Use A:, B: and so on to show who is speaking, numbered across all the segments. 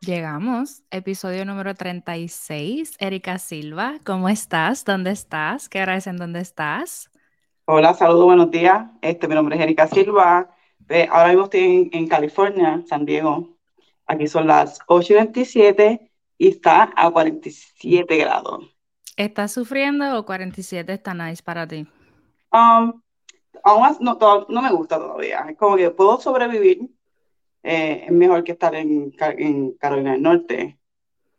A: Llegamos, episodio número 36. Erika Silva, ¿cómo estás? ¿Dónde estás? ¿Qué hora en dónde estás?
B: Hola, saludos, buenos días. Este, mi nombre es Erika Silva. Eh, ahora mismo estoy en, California, San Diego. Aquí son las 8.27 y está a 47 grados.
A: ¿Estás sufriendo o 47 está nice para ti?
B: Um, aún no, no me gusta todavía. Es como que puedo sobrevivir, eh, es mejor que estar en, Carolina del Norte,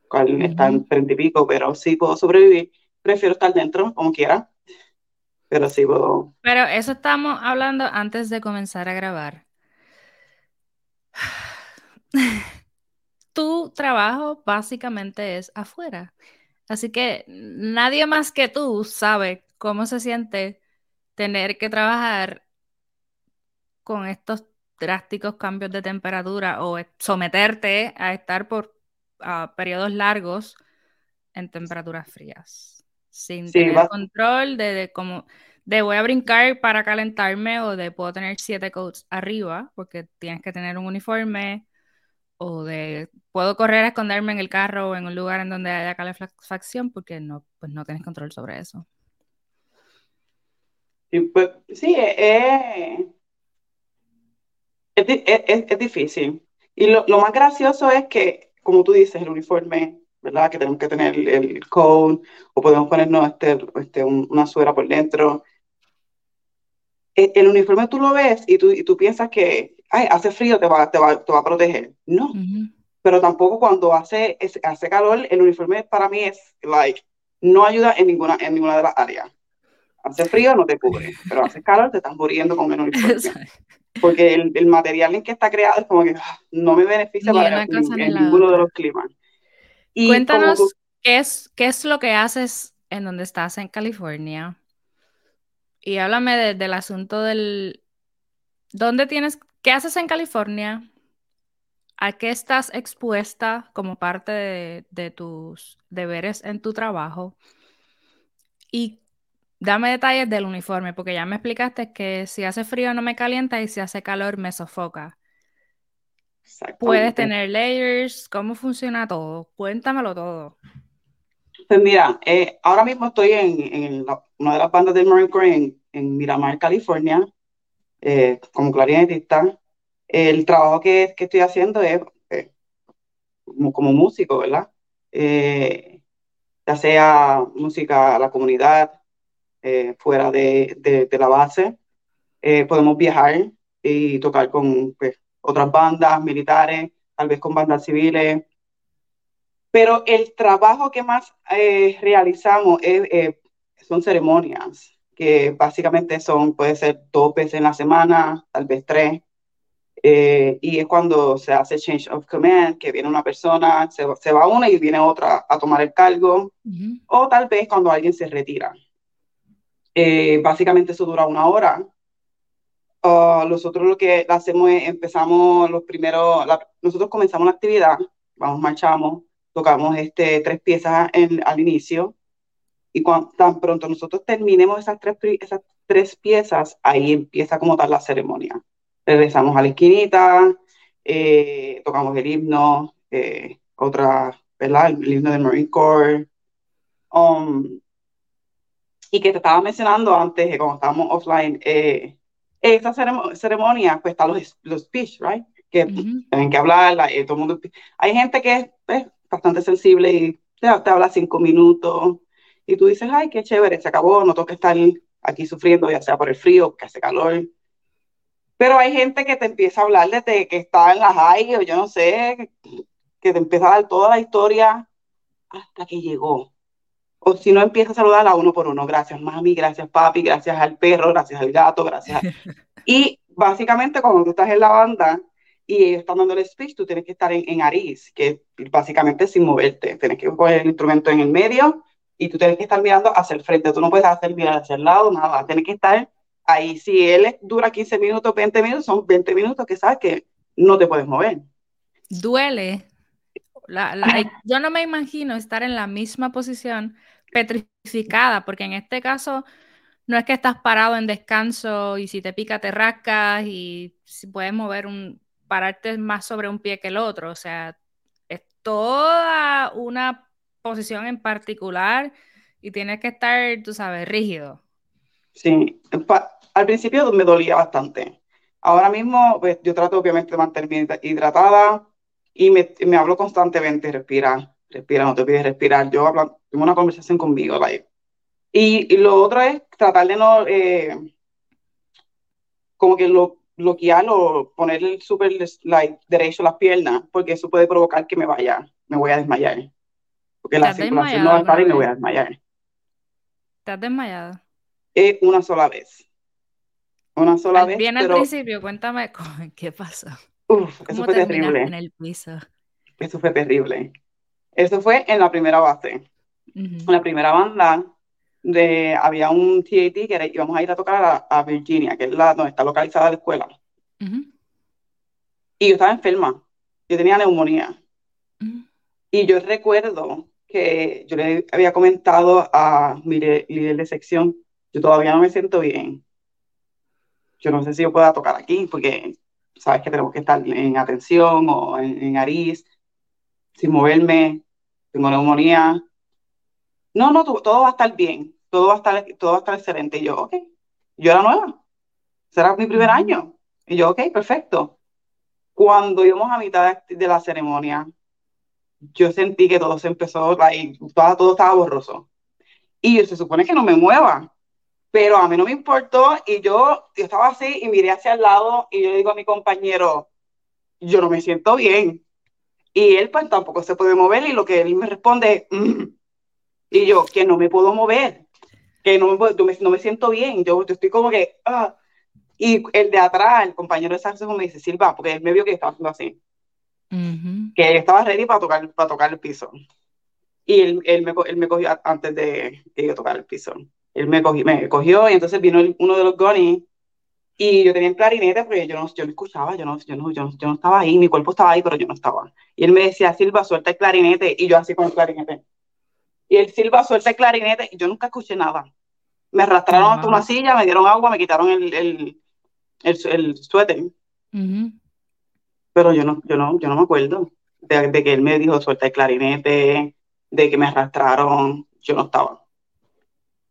B: cual está en 30 y pico, pero sí puedo sobrevivir. Prefiero estar dentro, como quiera, pero sí puedo.
A: Pero eso estamos hablando antes de comenzar a grabar. tu trabajo básicamente es afuera. Así que nadie más que tú sabe cómo se siente tener que trabajar con estos drásticos cambios de temperatura o someterte a estar por periodos largos en temperaturas frías, sin tener control de, de cómo de voy a brincar para calentarme o de puedo tener siete coats arriba porque tienes que tener un uniforme o de puedo correr a esconderme en el carro o en un lugar en donde haya calefacción porque no, pues no tienes control sobre eso.
B: Sí, pues, sí, eh, es, difícil. Y lo, más gracioso es que, como tú dices, el uniforme, ¿verdad? Que tenemos que tener el, el o podemos ponernos este, este, una suera por dentro. E, el, uniforme tú lo ves y tú, y tú piensas que, ay, hace frío, te va, te va, te va a proteger. No. Pero tampoco cuando hace, hace calor, el uniforme para mí es, like, no ayuda en ninguna, en ninguna de las áreas. Hace frío, no te cubre, pero hace calor, te estás muriendo con el uniforme. porque el, material en que está creado es como que ah, no me beneficia para ninguno de los climas.
A: Y Cuéntanos qué es, qué es lo que haces en donde estás en California. Y háblame del asunto del... ¿Dónde tienes... ¿Qué haces en California? ¿A qué estás expuesta como parte de, de tus deberes en tu trabajo? ¿Y Dame detalles del uniforme, porque ya me explicaste que si hace frío no me calienta y si hace calor me sofoca. Puedes tener layers, ¿cómo funciona todo? Cuéntamelo todo.
B: Pues mira, eh, ahora mismo estoy en, una de las bandas del Marine Corps en, Miramar, California, eh, como clarinetista. El trabajo que, estoy haciendo es eh, como, músico, ¿verdad? ya sea música a la comunidad, eh, fuera de, la base. Eh, podemos viajar y tocar con pues, otras bandas militares, tal vez con bandas civiles. Pero el trabajo que más eh, realizamos son ceremonias, que básicamente son, puede ser dos veces en la semana, tal vez tres. y es cuando se hace change of command, que viene una persona, se, va una y viene otra a tomar el cargo, o tal vez cuando alguien se retira. Eh, básicamente eso dura una hora. Uh, nosotros lo que hacemos es empezamos los primeros, nosotros comenzamos la actividad, vamos, marchamos, tocamos este, tres piezas al inicio y cuando, tan pronto nosotros terminemos esas tres, esas tres piezas, ahí empieza como tal la ceremonia. Regresamos a la esquinita, eh, tocamos el himno, eh, otra, ¿verdad? El, himno del Marine Corps. Um, y que te estaba mencionando antes, cuando estábamos offline, eh, esa ceremonia, pues están los, los speech, right? Que tienen que hablar, eh, todo el mundo. Hay gente que es pues, bastante sensible y te, te, habla cinco minutos y tú dices, ay, qué chévere, se acabó, no tengo que estar aquí sufriendo, ya sea por el frío, que hace calor. Pero hay gente que te empieza a hablar desde que está en la high o yo no sé, que te empieza a dar toda la historia hasta que llegó o si no empieza a saludar a uno por uno, gracias mami, gracias papi, gracias al perro, gracias al gato, gracias. y básicamente cuando tú estás en la banda y ellos están dando el speech, tú tienes que estar en, en Aris, que básicamente sin moverte, tienes que poner el instrumento en el medio y tú tienes que estar mirando hacia el frente, tú no puedes hacer mirar hacia el lado, nada, tienes que estar ahí. Si él dura 15 minutos, 20 minutos, son 20 minutos que sabes que no te puedes mover.
A: Duele yo no me imagino estar en la misma posición petrificada, porque en este caso no es que estás parado en descanso y si te pica te rascas y si puedes mover un, pararte más sobre un pie que el otro, o sea, es toda una posición en particular y tienes que estar, tú sabes, rígido.
B: Sí, al principio me dolía bastante. Ahora mismo, pues yo trato obviamente de mantenerme hidratada y me, me hablo constantemente, respira, respira, no te pides respirar. Yo hablo, tengo una conversación conmigo, like. Y, y, lo otro es tratar de no, eh, como que lo, bloquear o poner el super like, derecho las piernas, porque eso puede provocar que me vaya, me voy a desmayar. Porque la circulación no va a estar y me voy a desmayar.
A: ¿Te has desmayado?
B: Eh, una sola vez. Una sola vez.
A: Bien al principio, cuéntame qué pasó.
B: Uf, eso fue terrible.
A: En el piso?
B: Eso fue terrible. Eso fue en la primera base. En la primera banda, de, había un TAT que era, íbamos a ir a tocar a, Virginia, que es la donde está localizada la escuela. Y yo estaba enferma. Yo tenía neumonía. Y yo recuerdo que yo le había comentado a mi líder de sección, yo todavía no me siento bien. Yo no sé si yo pueda tocar aquí, porque sabes que tenemos que estar en atención o en, en Aris, sin moverme, tengo neumonía. No, no, todo va a estar bien, todo va a estar, todo va a estar excelente. Y yo, ok, yo era nueva, será mi primer año. Y yo, ok, perfecto. Cuando íbamos a mitad de la ceremonia, yo sentí que todo se empezó, y todo, todo estaba borroso. Y se supone que no me mueva, pero a mí no me importó y yo, yo estaba así y miré hacia el lado y yo le digo a mi compañero, yo no me siento bien. Y él pues tampoco se puede mover y lo que él me responde, mm". y yo, que no me puedo mover, que no me, no me siento bien, yo, yo estoy como que, ah. y el de atrás, el compañero de Sánchez me dice, Silva, porque él me vio que estaba haciendo así que él estaba ready para tocar, para tocar el piso. Y él, él, me, él me cogió antes de que yo tocara el piso. Él me cogió, me cogió y entonces vino uno de los Gonis y yo tenía el clarinete porque yo no, yo no escuchaba, yo no, yo, no, yo, no, estaba ahí, mi cuerpo estaba ahí, pero yo no estaba. Y él me decía, Silva, suelta el clarinete, y yo así con el clarinete. Y él, Silva, suelta el clarinete, y yo nunca escuché nada. Me arrastraron hasta una silla, me dieron agua, me quitaron el, el, el, el suéter pero yo no, yo no, yo no me acuerdo de, que él me dijo suelta el clarinete, de que me arrastraron, yo no estaba.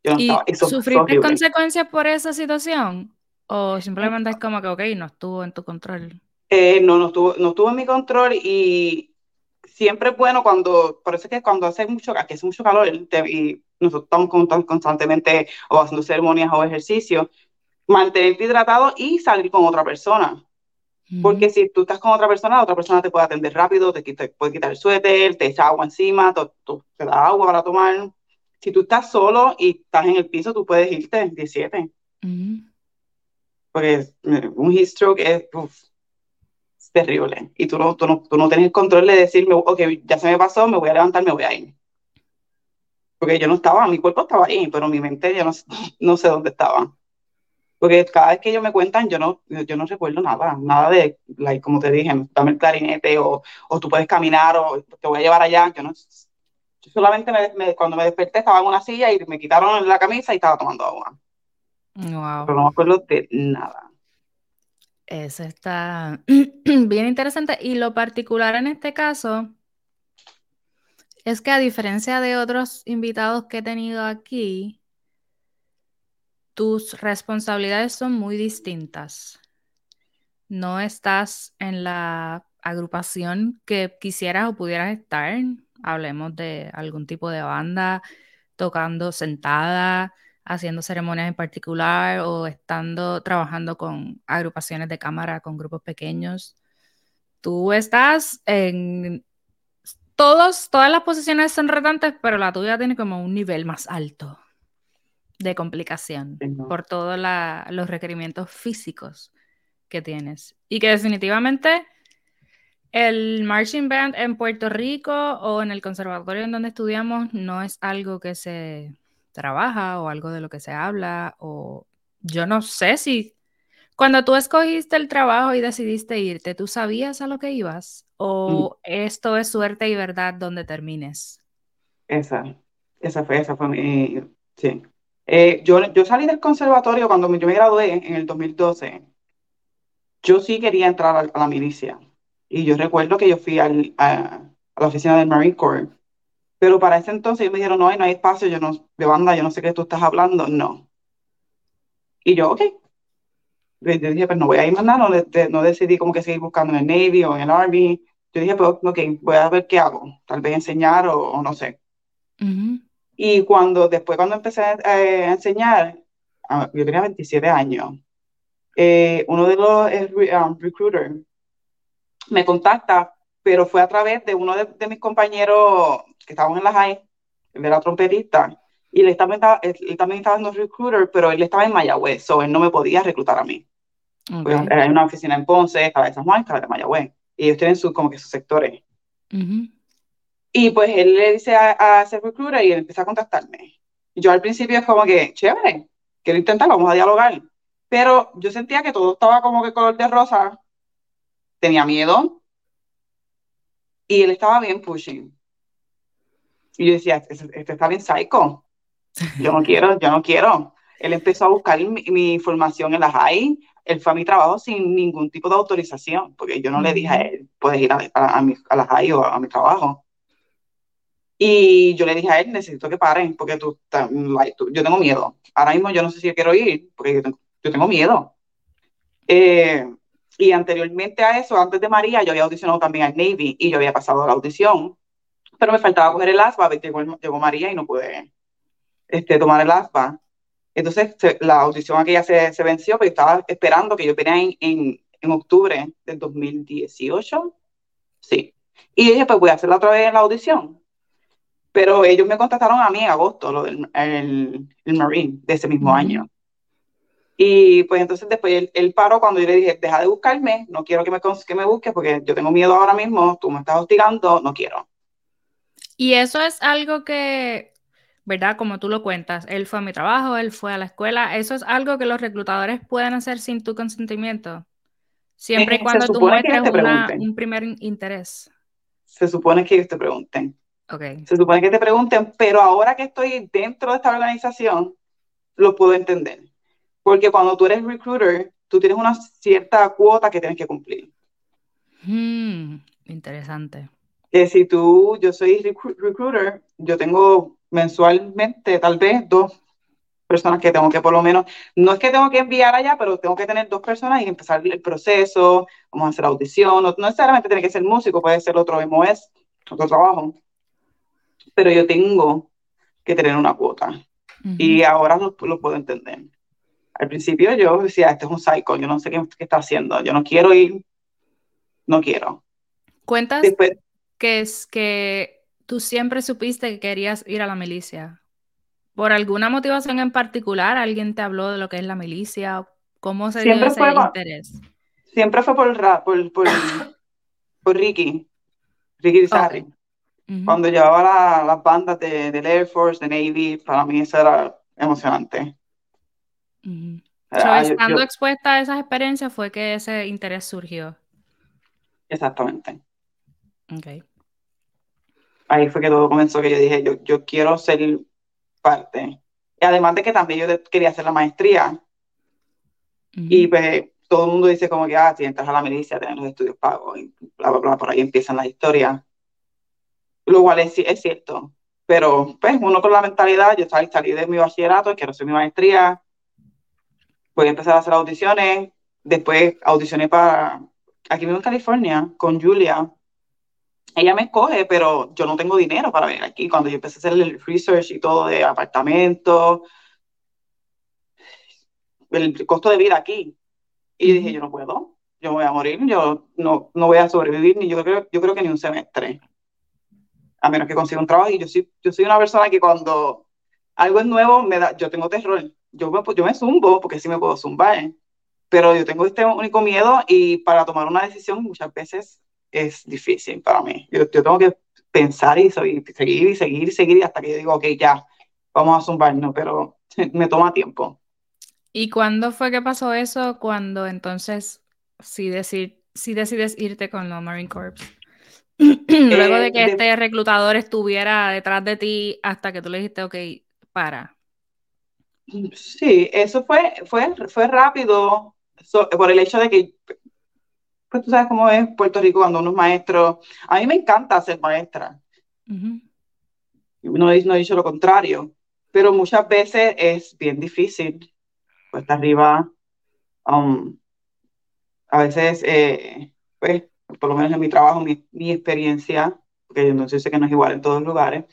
A: Yo no ¿Y estaba. ¿Sufriste consecuencias por esa situación? ¿O simplemente es como que, ok, no estuvo en tu control?
B: Eh, no, no estuvo, no estuvo en mi control y siempre es bueno cuando, por eso es que cuando hace mucho, que hace mucho calor y nosotros estamos constantemente o haciendo ceremonias o ejercicios, mantenerte hidratado y salir con otra persona. Porque si tú estás con otra persona, otra persona te puede atender rápido, te, puede quitar el suéter, te echa agua encima, te, da agua para tomar. Si tú estás solo y estás en el piso, tú puedes irte 17. Porque un heat stroke es, terrible. Y tú no, tú, no, tú no tienes el control de decirme, ok, ya se me pasó, me voy a levantar, me voy a ir. Porque yo no estaba, mi cuerpo estaba ahí, pero mi mente ya no, no sé dónde estaba. Porque cada vez que ellos me cuentan, yo no, yo no recuerdo nada, nada de, like, como te dije, dame el clarinete o, o tú puedes caminar o te voy a llevar allá. Yo no, solamente me, cuando me desperté estaba en una silla y me quitaron la camisa y estaba tomando agua.
A: Wow.
B: Pero no me acuerdo de nada.
A: Eso está bien interesante. Y lo particular en este caso es que a diferencia de otros invitados que he tenido aquí, tus responsabilidades son muy distintas. No estás en la agrupación que quisieras o pudieras estar. Hablemos de algún tipo de banda, tocando sentada, haciendo ceremonias en particular o estando trabajando con agrupaciones de cámara, con grupos pequeños. Tú estás en todos, todas las posiciones son retantes, pero la tuya tiene como un nivel más alto de complicación por todos los requerimientos físicos que tienes. Y que definitivamente el marching band en Puerto Rico o en el conservatorio en donde estudiamos no es algo que se trabaja o algo de lo que se habla o yo no sé si cuando tú escogiste el trabajo y decidiste irte, ¿tú sabías a lo que ibas o esto es suerte y verdad donde termines?
B: Esa, esa fue, esa fue mi, sí. Eh, yo, yo salí del conservatorio cuando yo me gradué en el 2012. Yo sí quería entrar a, la milicia. Y yo recuerdo que yo fui al, a, la oficina del Marine Corps. Pero para ese entonces ellos me dijeron, no, no hay espacio, yo no, de banda, yo no sé qué tú estás hablando. No. Y yo, ok. Yo dije, pues no voy a ir más nada, no, no decidí como que seguir buscando en el Navy o en el Army. Yo dije, pues ok, voy a ver qué hago. Tal vez enseñar o, no sé. Y cuando, después cuando empecé eh, a enseñar, ah, yo tenía 27 años, eh, uno de los um, recruiters me contacta, pero fue a través de uno de, mis compañeros que estaban en la high, de la trompetista, y él también estaba, él, también estaba en recruiter, pero él estaba en Mayagüez, o él no me podía reclutar a mí. Pues, hay una oficina en Ponce, estaba de San Juan, estaba de Mayagüez, y ellos tienen sus, como que sus sectores. Y pues él le dice a, ese recruiter y él empieza a contactarme. Yo al principio es como que, chévere, quiero intentar, vamos a dialogar. Pero yo sentía que todo estaba como que color de rosa. Tenía miedo. Y él estaba bien pushing. Y yo decía, este, este está bien psycho. Yo no quiero, yo no quiero. Él empezó a buscar mi, información en la high. Él fue a mi trabajo sin ningún tipo de autorización, porque yo no le dije a él, puedes ir a, a, a la high o a mi trabajo. Y yo le dije a él, necesito que paren, porque tú, yo tengo miedo. Ahora mismo yo no sé si yo quiero ir, porque yo tengo, miedo. Eh, y anteriormente a eso, antes de María, yo había audicionado también al Navy y yo había pasado la audición, pero me faltaba coger el ASPA, llegó, llegó María y no pude este, tomar el ASPA. Entonces la audición aquella se, se venció, pero estaba esperando que yo viniera en, en, en octubre del 2018. Sí. Y dije, pues voy a hacerla otra vez en la audición. Pero ellos me contactaron a mí en agosto, lo del el, Marine de ese mismo año. Y pues entonces después él, paró cuando yo le dije, deja de buscarme, no quiero que me, que me busques porque yo tengo miedo ahora mismo, tú me estás hostigando, no quiero.
A: Y eso es algo que, ¿verdad? Como tú lo cuentas, él fue a mi trabajo, él fue a la escuela, eso es algo que los reclutadores pueden hacer sin tu consentimiento, siempre y cuando tú muestres un primer interés.
B: Se supone que ellos te pregunten. Se supone que te pregunten, pero ahora que estoy dentro de esta organización, lo puedo entender. Porque cuando tú eres recruiter, tú tienes una cierta cuota que tienes que cumplir.
A: Hmm, interesante.
B: Que si tú, yo soy recruiter, yo tengo mensualmente tal vez dos personas que tengo que por lo menos, no es que tengo que enviar allá, pero tengo que tener dos personas y empezar el proceso, vamos a hacer audición, no, no necesariamente tiene que ser músico, puede ser otro MOS, otro trabajo pero yo tengo que tener una cuota. Y ahora lo, puedo entender. Al principio yo decía, este es un psycho, yo no sé qué, está haciendo, yo no quiero ir, no quiero.
A: Cuentas que es que tú siempre supiste que querías ir a la milicia. ¿Por alguna motivación en particular alguien te habló de lo que es la milicia? ¿Cómo se dio ese interés?
B: Siempre fue por, por, por, por Ricky, Ricky Sarri. Cuando llevaba las bandas de, del Air Force, de Navy, para mí eso era emocionante.
A: estando expuesta a esas experiencias fue que ese interés surgió.
B: Exactamente. Okay. Ahí fue que todo comenzó, que yo dije, yo, yo quiero ser parte. Y además de que también yo quería hacer la maestría. Y pues todo el mundo dice como que, ah, si entras a la milicia, tienes los estudios pagos, y bla, bla, bla, por ahí empiezan las historias lo cual es, es cierto. Pero pues uno con la mentalidad, yo salí, salí de mi bachillerato, quiero hacer mi maestría, voy a empezar a hacer audiciones, después audicioné para, aquí mismo en California, con Julia. Ella me escoge, pero yo no tengo dinero para venir aquí. Cuando yo empecé a hacer el research y todo de apartamento, el costo de vida aquí. Y yo dije, yo no puedo, yo me voy a morir, yo no, no voy a sobrevivir, ni yo creo, yo creo que ni un semestre a menos que consiga un trabajo. Y yo soy, yo soy una persona que cuando algo es nuevo, me da, yo tengo terror. Yo me, yo me zumbo, porque sí me puedo zumbar, pero yo tengo este único miedo y para tomar una decisión muchas veces es difícil para mí. Yo, yo tengo que pensar y, seguir y seguir y seguir hasta que yo digo, ok, ya, vamos a zumbarnos, pero me toma tiempo.
A: ¿Y cuándo fue que pasó eso? Cuando entonces sí, decir, sí decides irte con los Marine Corps. Luego de que este reclutador estuviera detrás de ti hasta que tú le dijiste, ok, para.
B: Sí, eso fue, fue, fue rápido por el hecho de que, pues tú sabes cómo es Puerto Rico cuando uno es maestro. A mí me encanta ser maestra. no, no he dicho lo contrario, pero muchas veces es bien difícil. Pues arriba, um, a veces, eh, pues, por lo menos en mi trabajo, mi, mi experiencia, porque yo no sé que no es igual en todos los lugares,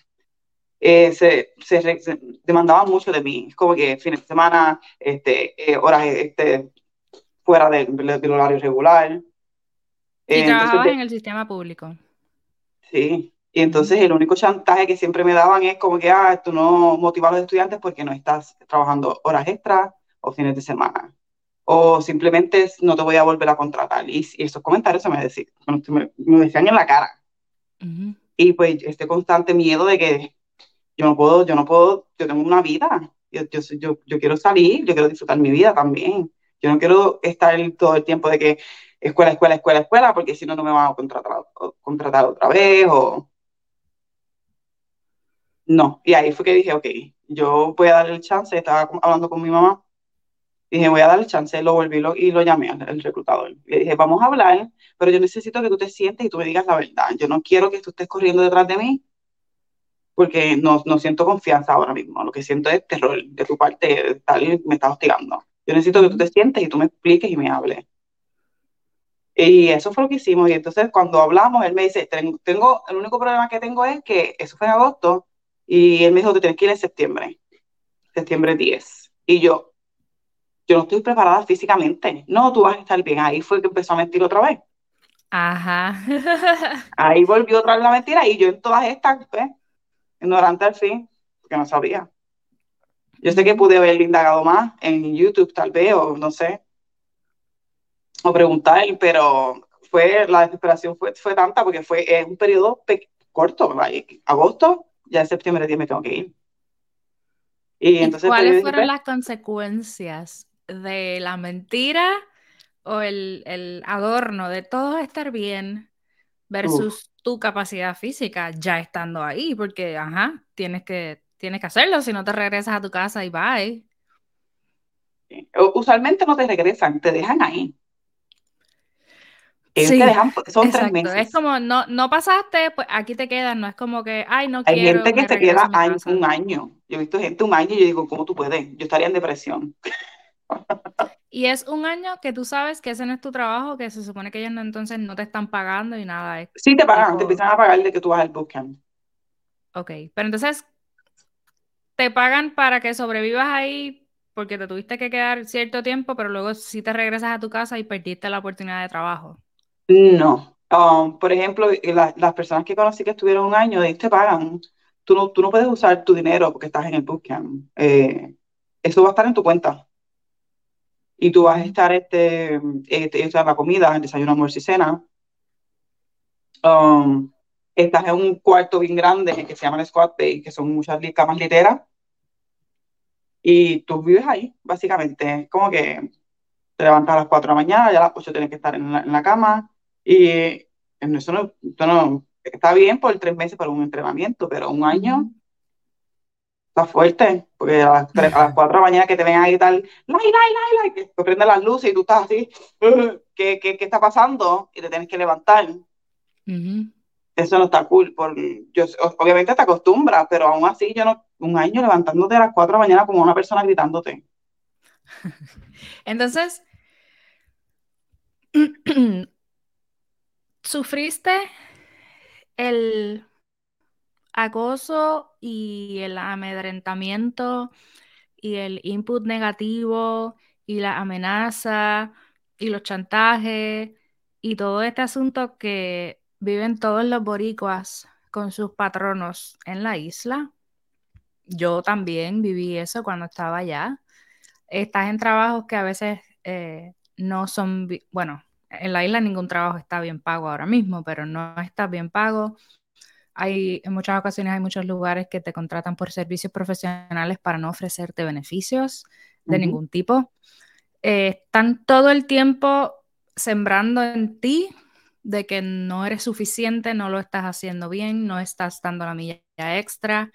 B: eh, se, se, demandaba mucho de mí. Es como que fines de semana, este, eh, horas este, fuera del, del horario regular.
A: Y eh, trabajabas en el sistema público.
B: Sí, y entonces el único chantaje que siempre me daban es como que, ah, tú no motivas a los estudiantes porque no estás trabajando horas extras o fines de semana o simplemente no te voy a volver a contratar. Y, esos comentarios se me, decían, me, decían en la cara. Y pues este constante miedo de que yo no puedo, yo no puedo, yo tengo una vida, yo, yo, yo, quiero salir, yo quiero disfrutar mi vida también. Yo no quiero estar todo el tiempo de que escuela, escuela, escuela, escuela, porque si no, no me van a contratar, contratar otra vez o... No, y ahí fue que dije, ok, yo voy a darle el chance, estaba hablando con mi mamá Dije, voy a darle chance, lo volví y lo llamé al, reclutador. Le dije, vamos a hablar, pero yo necesito que tú te sientes y tú me digas la verdad. Yo no quiero que tú estés corriendo detrás de mí porque no, no siento confianza ahora mismo. Lo que siento es terror de tu parte, tal, me está hostigando. Yo necesito que tú te sientes y tú me expliques y me hables. Y eso fue lo que hicimos. Y entonces cuando hablamos, él me dice, tengo, el único problema que tengo es que eso fue en agosto y él me dijo, que tienes que ir en septiembre, septiembre 10. Y yo, yo no estoy preparada físicamente. No, tú vas a estar bien. Ahí fue que empezó a mentir otra vez.
A: Ajá.
B: Ahí volvió otra vez la mentira y yo en todas estas, pues, ignorante al fin, porque no sabía. Yo sé que pude haber indagado más en YouTube, tal vez, o no sé, o preguntar, pero fue, la desesperación fue, fue tanta porque fue en un periodo corto, agosto, ya en septiembre 10 me tengo que ir.
A: Y, entonces, ¿Cuáles fueron las consecuencias de la mentira o el, adorno de todo estar bien versus tu capacidad física ya estando ahí, porque, ajá, tienes que, tienes que hacerlo, si no te regresas a tu casa y bye.
B: Usualmente no te regresan, te dejan ahí. te dejan, son tres meses.
A: Es como, no, no pasaste, pues aquí te quedas, no es como que, ay, no
B: Hay
A: quiero.
B: Hay gente que se queda un año. Yo he visto gente un año y yo digo, ¿cómo tú puedes? Yo estaría en depresión.
A: Y es un año que tú sabes que ese no es tu trabajo, que se supone que ellos no, entonces no te están pagando y nada.
B: sí, te pagan, te empiezan a pagar de que tú vas al bootcamp.
A: Ok, pero entonces te pagan para que sobrevivas ahí porque te tuviste que quedar cierto tiempo, pero luego sí te regresas a tu casa y perdiste la oportunidad de trabajo.
B: No. Um, por ejemplo, las personas que conocí que estuvieron un año, te pagan. Tú no, tú no puedes usar tu dinero porque estás en el bootcamp. Eh, eso va a estar en tu cuenta y tú vas a estar, este, este esta la comida, el desayuno, almuerzo y cena. Um, estás en un cuarto bien grande que se llama el Squad Bay, que son muchas camas literas. Y tú vives ahí, básicamente. Es como que te levantas a las 4 de la mañana, ya a las 8 tienes que estar en la, en la cama. Y eso no, no, está bien por tres meses para un entrenamiento, pero un año está fuerte, porque a las, 3, a las 4 de la mañana que te ven ahí tal, lai, lai, lai, lai, que te prenden las luces y tú estás así, ¿qué, qué, qué está pasando? Y te tienes que levantar. Eso no está cool. Por, yo, obviamente te acostumbras, pero aún así yo no, un año levantándote a las 4 de la mañana como una persona gritándote.
A: Entonces, ¿sufriste el acoso y el amedrentamiento y el input negativo y la amenaza y los chantajes y todo este asunto que viven todos los boricuas con sus patronos en la isla. Yo también viví eso cuando estaba allá. Estás en trabajos que a veces eh, no son, bueno, en la isla ningún trabajo está bien pago ahora mismo, pero no está bien pago hay, en muchas ocasiones hay muchos lugares que te contratan por servicios profesionales para no ofrecerte beneficios de ningún tipo. Eh, están todo el tiempo sembrando en ti de que no eres suficiente, no lo estás haciendo bien, no estás dando la milla extra,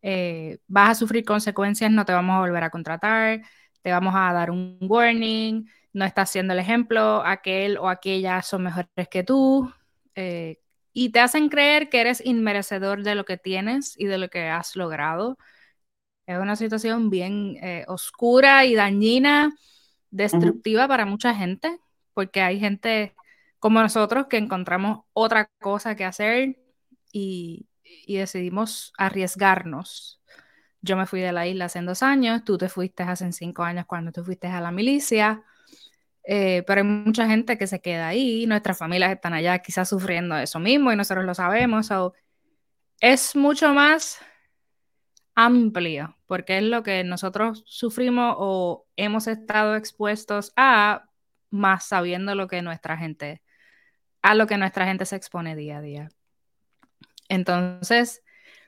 A: eh, vas a sufrir consecuencias, no te vamos a volver a contratar, te vamos a dar un warning, no estás haciendo el ejemplo, aquel o aquella son mejores que tú, eh, y te hacen creer que eres inmerecedor de lo que tienes y de lo que has logrado. Es una situación bien eh, oscura y dañina, destructiva para mucha gente, porque hay gente como nosotros que encontramos otra cosa que hacer y, y decidimos arriesgarnos. Yo me fui de la isla hace dos años, tú te fuiste hace cinco años cuando te fuiste a la milicia. Eh, pero hay mucha gente que se queda ahí, nuestras familias están allá quizás sufriendo eso mismo y nosotros lo sabemos. es mucho más amplio, porque es lo que nosotros sufrimos o hemos estado expuestos a, más sabiendo lo que nuestra gente, a lo que nuestra gente se expone día a día. Entonces,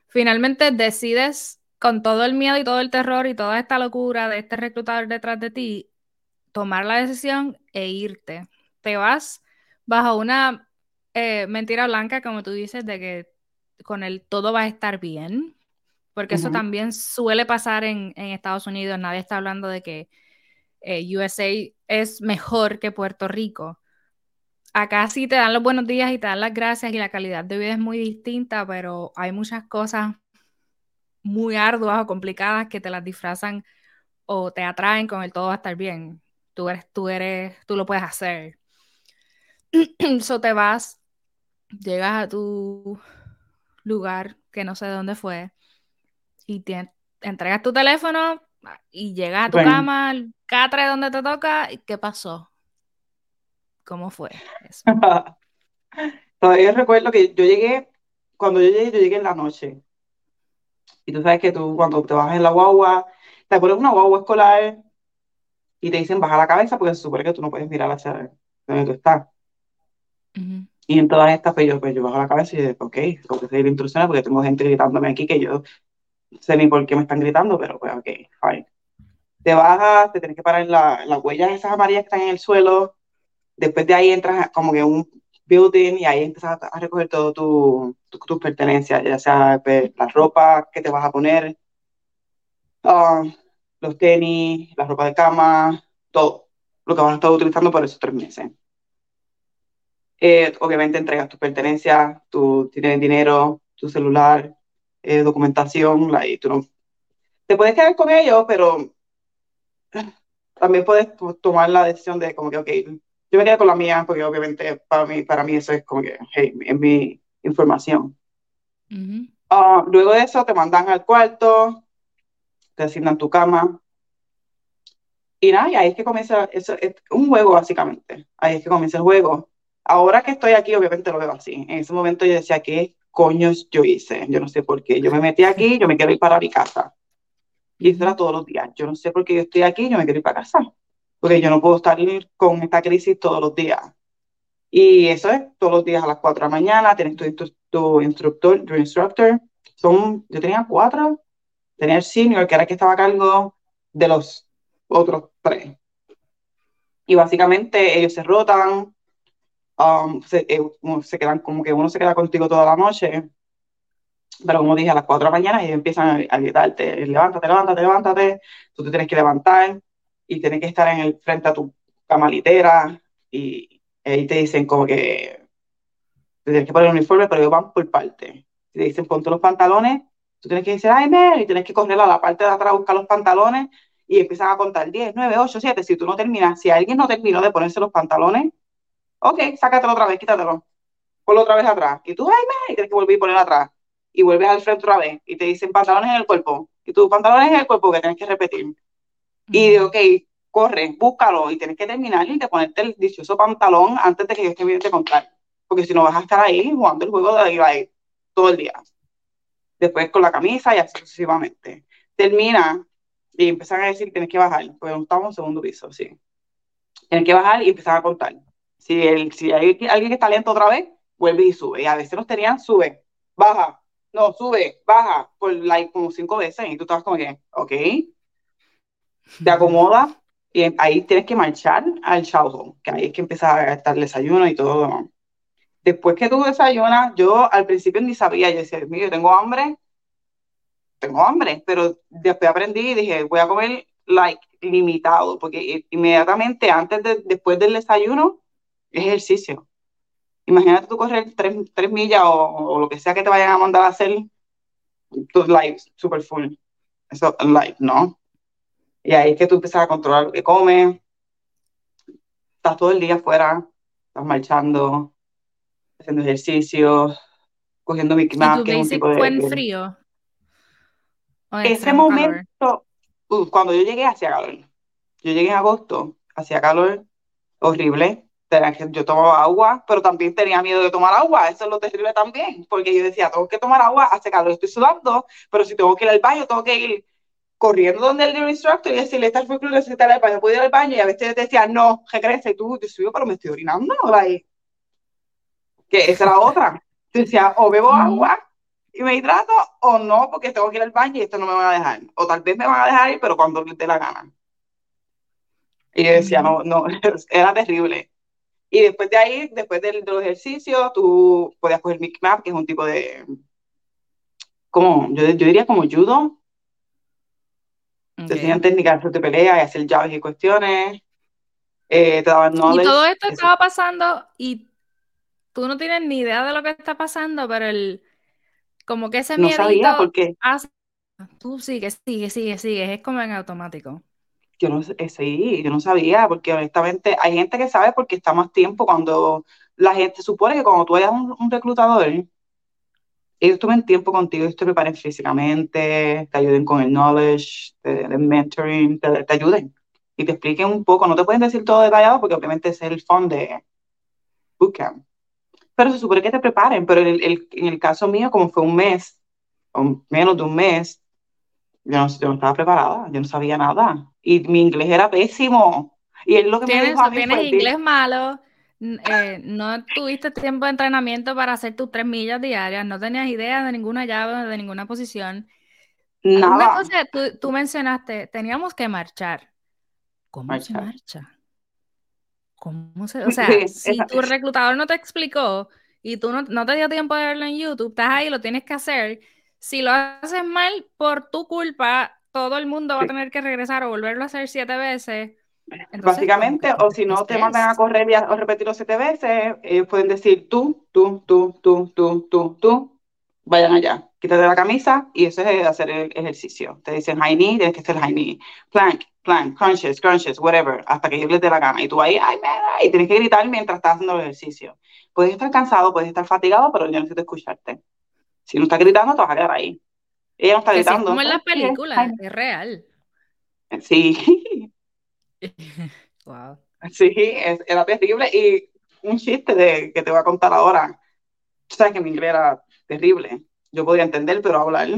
A: finalmente decides con todo el miedo y todo el terror y toda esta locura de este reclutador detrás de ti, tomar la decisión e irte. Te vas bajo una eh, mentira blanca, como tú dices, de que con el todo va a estar bien, porque eso también suele pasar en, Estados Unidos. Nadie está hablando de que eh, USA es mejor que Puerto Rico. Acá sí te dan los buenos días y te dan las gracias y la calidad de vida es muy distinta, pero hay muchas cosas muy arduas o complicadas que te las disfrazan o te atraen con el todo va a estar bien tú eres, tú eres, tú lo puedes hacer. so te vas, llegas a tu lugar que no sé dónde fue y te entregas tu teléfono y llegas a tu cama, al catre donde te toca, ¿y qué pasó? ¿Cómo fue eso?
B: Todavía recuerdo que yo llegué, cuando yo llegué, yo llegué en la noche. Y tú sabes que tú cuando te vas en la guagua, te pones una guagua escolar y te dicen baja la cabeza porque se supone que tú no puedes mirar hacia donde tú estás. Y en todas estas, pues yo, pues yo bajo la cabeza y digo, ok, tengo que seguir instrucciones porque tengo gente gritándome aquí que yo no sé ni por qué me están gritando, pero pues ok, fine. Te bajas, te tienes que parar en la, las huellas esas amarillas que están en el suelo. Después de ahí entras como que un building y ahí empiezas a, recoger todo tus tu, pertenencias, ya sea pues, la ropa que te vas a poner, uh, los tenis, la ropa de cama, todo lo que vas a estar utilizando por esos tres meses. Eh, obviamente entregas tus pertenencias, tú tienes dinero, tu celular, eh, documentación, la, y tú no, te puedes quedar con ellos, pero también puedes tomar la decisión de como que, ok, yo me quedo con la mía, porque obviamente para mí, para mí eso es como que, hey, es mi información. Ah, luego de eso te mandan al cuarto, te asignan tu cama. Y nada, y ahí es que comienza, eso, es un juego básicamente, ahí es que comienza el juego. Ahora que estoy aquí, obviamente lo veo así. En ese momento yo decía, ¿qué coños yo hice? Yo no sé por qué. Yo me metí aquí, yo me quiero ir para mi casa. Y eso era todos los días. Yo no sé por qué yo estoy aquí, yo me quiero ir para casa. Porque yo no puedo estar con esta crisis todos los días. Y eso es todos los días a las 4 de la mañana, tienes tu, tu, instructor, tu instructor. Son, yo tenía cuatro, tenía el senior, que era el que estaba a cargo de los otros tres. Y básicamente ellos se rotan, um, eh, se, quedan como que uno se queda contigo toda la noche, pero como dije, a las 4 de la mañana ellos empiezan a, gritarte, levántate, levántate, levántate, tú te tienes que levantar y tienes que estar en el frente a tu cama litera y ahí te dicen como que te tienes que poner el uniforme, pero ellos van por parte. Te dicen ponte los pantalones Tú tienes que decir, ay, Mary, y tienes que correr a la parte de atrás a buscar los pantalones y empiezan a contar 10, 9, 8, 7. Si tú no terminas, si alguien no terminó de ponerse los pantalones, ok, sácatelo otra vez, quítatelo. Ponlo otra vez atrás. Y tú, ay, Mary, tienes que volver a poner atrás. Y vuelves al frente otra vez. Y te dicen pantalones en el cuerpo. Y tú, pantalones en el cuerpo que tienes que repetir. Y, ok, corre, búscalo. Y tienes que terminar y de ponerte el dichoso pantalón antes de que yo esté bien de contar. Porque si no vas a estar ahí jugando el juego de ahí todo el día después con la camisa y así sucesivamente. Termina y empiezan a decir, tienes que bajar, porque estamos en segundo piso, sí. Tienes que bajar y empezar a contar. Si, el, si hay alguien que está lento otra vez, vuelve y sube. Y a veces los tenían, sube, baja, no, sube, baja, por like como cinco veces. Y tú estás como que, ok, te acomoda y ahí tienes que marchar al show que ahí es que empieza a estar el desayuno y todo después que tú desayunas, yo al principio ni sabía, yo decía, mío, tengo hambre, tengo hambre, pero después aprendí y dije, voy a comer, like, limitado, porque inmediatamente antes de, después del desayuno, es ejercicio. Imagínate tú correr tres, tres millas o, lo que sea que te vayan a mandar a hacer, tu live super full. Eso, live, ¿no? Y ahí es que tú empiezas a controlar lo que comes, estás todo el día afuera, estás marchando, haciendo ejercicio, cogiendo mi
A: ¿Y que un tipo de... fue en frío?
B: Ese momento, uh, cuando yo llegué, hacía calor. Yo llegué en agosto, hacía calor horrible. Yo tomaba agua, pero también tenía miedo de tomar agua. Eso es lo terrible también, porque yo decía, tengo que tomar agua, hace calor, estoy sudando, pero si tengo que ir al baño, tengo que ir corriendo donde el instructor y decirle, está el club, necesita ir al baño, puedo ir al baño, y a veces decía, no, regresa, y tú, yo subo, pero me estoy orinando, like, que esa era otra. Yo decía, o bebo agua y me hidrato, o no, porque tengo que ir al baño y esto no me van a dejar. O tal vez me van a dejar ir, pero cuando les dé la gana. Y yo decía, no, no, era terrible. Y después de ahí, después de, los ejercicios, tú podías coger Map, que es un tipo de, como, yo, yo diría como judo. Te enseñan técnicas de pelea y hacer llaves y cuestiones. Eh, te daban
A: Y todo esto estaba pasando y tú no tienes ni idea de lo que está pasando, pero el, como que ese
B: no sabía por qué.
A: tú sigues, sigue, sigue, sigue, es como en automático.
B: Yo no sé, eh, sí, yo no sabía, porque honestamente hay gente que sabe porque está más tiempo cuando la gente supone que cuando tú eres un, reclutador, ellos tomen tiempo contigo, ellos te preparen físicamente, te ayuden con el knowledge, te, mentoring, te, ayuden y te expliquen un poco. No te pueden decir todo detallado porque obviamente ese es el fondo de bootcamp pero se supone que te preparen, pero en el, en el caso mío, como fue un mes, o menos de un mes, yo no, yo no estaba preparada, yo no sabía nada, y mi inglés era pésimo, y es lo que me dijo a mí
A: ¿Tienes inglés malo? Eh, no tuviste tiempo de entrenamiento para hacer tus tres millas diarias, no tenías idea de ninguna llave, de ninguna posición. Nada. Una cosa, tú, tú mencionaste, teníamos que marchar. ¿Cómo se marcha? ¿Cómo se, o sea, si tu reclutador no te explicó y tú no, te dio tiempo de verlo en YouTube, estás ahí, lo tienes que hacer. Si lo haces mal por tu culpa, todo el mundo va a tener que regresar o volverlo a hacer siete veces.
B: Básicamente, o si no te mandan a correr y a, repetirlo siete veces, ellos pueden decir tú, tú, tú, tú, tú, tú, tú, vayan allá, quítate la camisa y eso es hacer el ejercicio. Te dicen high knee, tienes que hacer high knee, plank, plank, crunches, crunches, whatever, hasta que ellos les dé la gana. Y tú ahí, ay, me y tienes que gritar mientras estás haciendo el ejercicio. Puedes estar cansado, puedes estar fatigado, pero yo necesito escucharte. Si no estás gritando, te vas a quedar ahí. Ella no está gritando.
A: como en las películas, es real.
B: Sí.
A: wow.
B: Sí, era terrible. Y un chiste de, que te voy a contar ahora. Tú sabes que mi inglés era terrible. Yo podía entender, pero hablar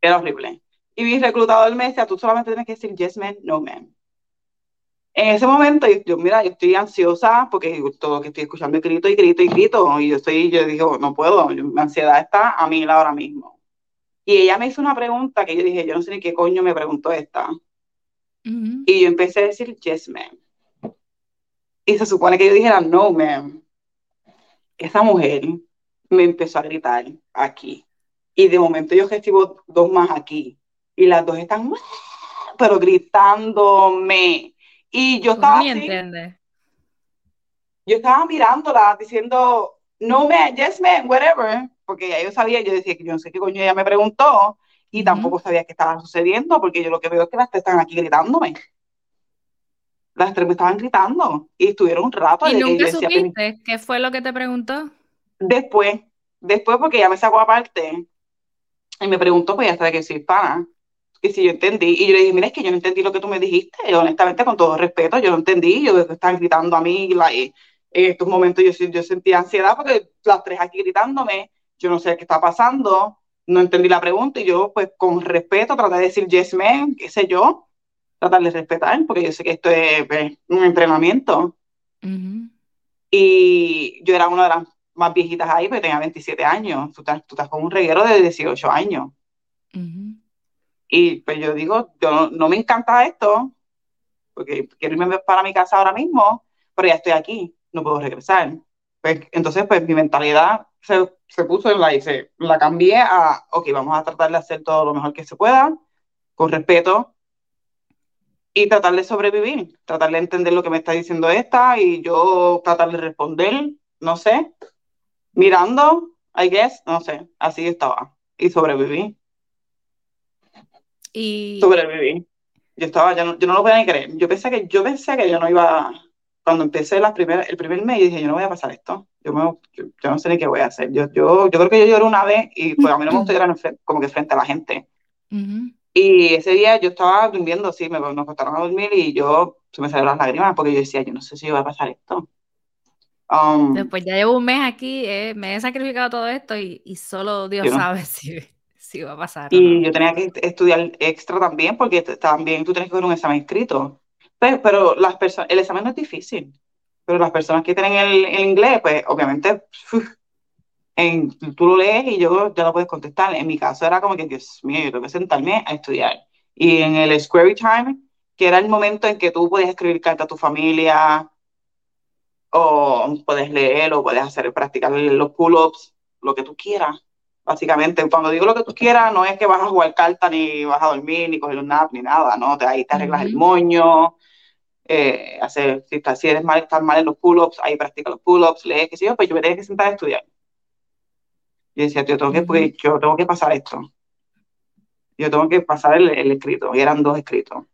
B: era horrible. Y mi reclutador me decía, tú solamente tienes que decir yes, man, no, man. En ese momento, yo, mira, yo estoy ansiosa porque todo lo que estoy escuchando es grito y grito y grito. Y yo estoy, yo digo, no puedo, mi ansiedad está a mil ahora mismo. Y ella me hizo una pregunta que yo dije, yo no sé ni qué coño me preguntó esta. Y yo empecé a decir, yes, man. Y se supone que yo dijera, no, man. Esa mujer me empezó a gritar aquí. Y de momento yo recibo dos más aquí. Y las dos están, pero gritándome. Y yo estaba así. Yo estaba mirándola diciendo, no man, yes man, whatever. Porque ya yo sabía, yo decía que yo no sé qué coño ella me preguntó. Y tampoco sabía qué estaba sucediendo, porque yo lo que veo es que las tres están aquí gritándome. Las tres me estaban gritando. Y estuvieron un rato.
A: ¿Y nunca supiste qué fue lo que te preguntó?
B: Después, después porque ella me sacó aparte y me preguntó, pues ya sabe que soy hispana, que si yo entendí. Y yo le dije, mira, es que yo no entendí lo que tú me dijiste, honestamente, con todo respeto, yo no entendí, yo están gritando a mí, en estos momentos yo, yo sentía ansiedad porque las tres aquí gritándome, yo no sé qué está pasando, no entendí la pregunta y yo, pues con respeto, traté de decir yes, man, qué sé yo, tratar de respetar, porque yo sé que esto es pues, un entrenamiento. Y yo era una de las más viejitas ahí, porque tenía 27 años. Tú estás, tú estás con un reguero de 18 años. Y pues yo digo, yo no, me encanta esto, porque quiero irme para mi casa ahora mismo, pero ya estoy aquí, no puedo regresar. Pues, entonces, pues mi mentalidad se, se puso en la, y se, la cambié a, ok, vamos a tratar de hacer todo lo mejor que se pueda, con respeto, y tratar de sobrevivir, tratar de entender lo que me está diciendo esta y yo tratar de responder, no sé, mirando, I guess, no sé, así estaba y sobreviví.
A: Y
B: Sobreviví. Yo estaba, yo no, yo no lo podía ni creer. Yo pensé que, yo pensé que yo no iba, cuando empecé las primeras, el primer mes, yo dije, yo no voy a pasar esto. Yo, me, yo, yo no sé ni qué voy a hacer. Yo, yo, yo creo que yo lloré una vez y pues a mí no me gusta llorar como que frente a la gente.
A: ujú,
B: Y ese día yo estaba durmiendo, sí, me, nos acostaron a dormir y yo se me salieron las lágrimas porque yo decía, yo no sé si va a pasar esto. Um,
A: Después ya llevo un mes aquí, eh, me he sacrificado todo esto y, y solo Dios
B: no.
A: sabe si, si va a pasar
B: y
A: no.
B: yo tenía que estudiar extra también porque también tú tienes que coger un examen escrito. Pero, pero las personas, el examen no es difícil, pero las personas que tienen el, el inglés, pues obviamente uf, en, tú lo lees y yo ya lo puedes contestar. En mi caso era como que, Dios mío, yo tengo que sentarme a estudiar. Y en el Square Time, que era el momento en que tú podías escribir carta a tu familia, o puedes leer, o puedes hacer, practicar los pull-ups, lo que tú quieras. Básicamente, cuando digo lo que tú quieras, no es que vas a jugar carta, ni vas a dormir, ni coger un nap, ni nada, ¿no? Te, ahí te arreglas el moño, eh, hacer, si, estás, si eres mal, estás mal en los pull-ups, ahí practica los pull-ups, lees, qué sé yo, pues yo me tenía que sentar a estudiar. Yo decía, yo tengo que, pues, yo tengo que pasar esto. Yo tengo que pasar el, el escrito, y eran dos escritos.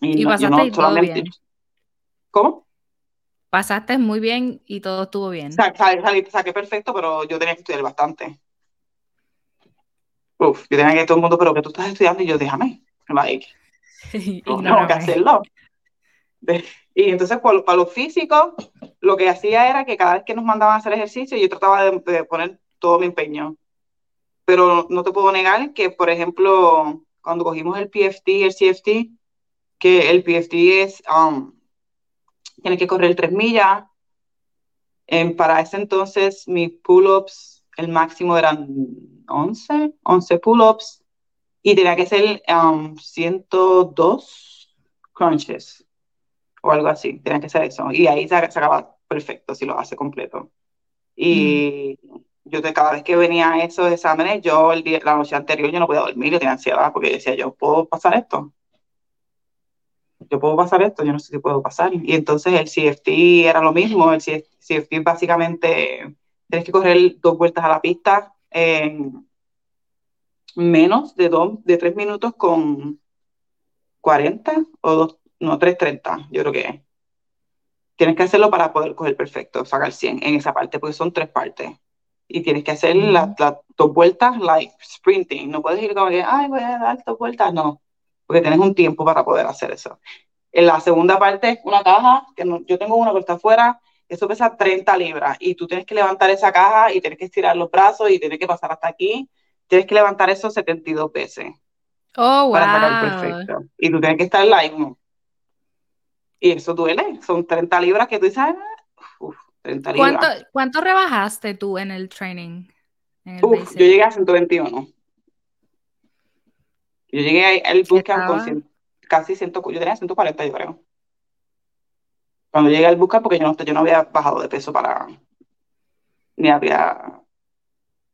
B: Y,
A: Y
B: no, yo no solamente...
A: bien.
B: ¿Cómo?
A: Pasaste muy bien y todo estuvo bien.
B: Sa- saqué perfecto, pero yo tenía que estudiar bastante. Uf, yo tenía que todo el mundo, pero que tú estás estudiando y yo, déjame, like, yo tengo que hacerlo. De- Y entonces, para los físicos, lo que hacía era que cada vez que nos mandaban a hacer ejercicio, yo trataba de, de poner todo mi empeño. Pero no te puedo negar que, por ejemplo, cuando cogimos el PFT y el CFT, que el PFT es, um, tienes que correr tres millas. Em, para ese entonces, mis pull-ups, el máximo eran 11, 11 pull-ups, y tenía que ser um, 102 crunches o algo así, tenía que ser eso. Y ahí se, acaba perfecto si lo hace completo. Y yo de cada vez que venía a esos exámenes, yo el día, la noche anterior yo no podía dormir, yo tenía ansiedad porque decía, yo puedo pasar esto. Yo puedo pasar esto, yo no sé si puedo pasar. Y entonces el CFT era lo mismo, el CFT básicamente tienes que correr dos vueltas a la pista en menos de, dos, de tres minutos con 40 o dos, no, 3.30, yo creo que es. Tienes que hacerlo para poder coger perfecto, sacar 100 en esa parte, porque son tres partes. Y tienes que hacer las dos vueltas, like sprinting. No puedes ir como que, ay, voy a dar dos vueltas. No, porque tienes un tiempo para poder hacer eso. En la segunda parte es una caja, que no- yo tengo una que está afuera, eso pesa 30 libras. Y tú tienes que levantar esa caja y tienes que estirar los brazos y tienes que pasar hasta aquí. Tienes que levantar eso 72 veces
A: Oh,
B: para sacar
A: wow.
B: perfecto. Y tú tienes que estar like, y eso duele, son 30 libras que tú dices, ah, uf, 30
A: ¿Cuánto,
B: libras.
A: cuánto rebajaste tú en el training? En el
B: Uf, yo llegué a 121. Yo llegué al
A: ¿Qué
B: bootcamp con? 100 casi 100, yo tenía 140, yo creo. Cuando llegué al bootcamp, porque yo no, yo no había bajado de peso para, ni había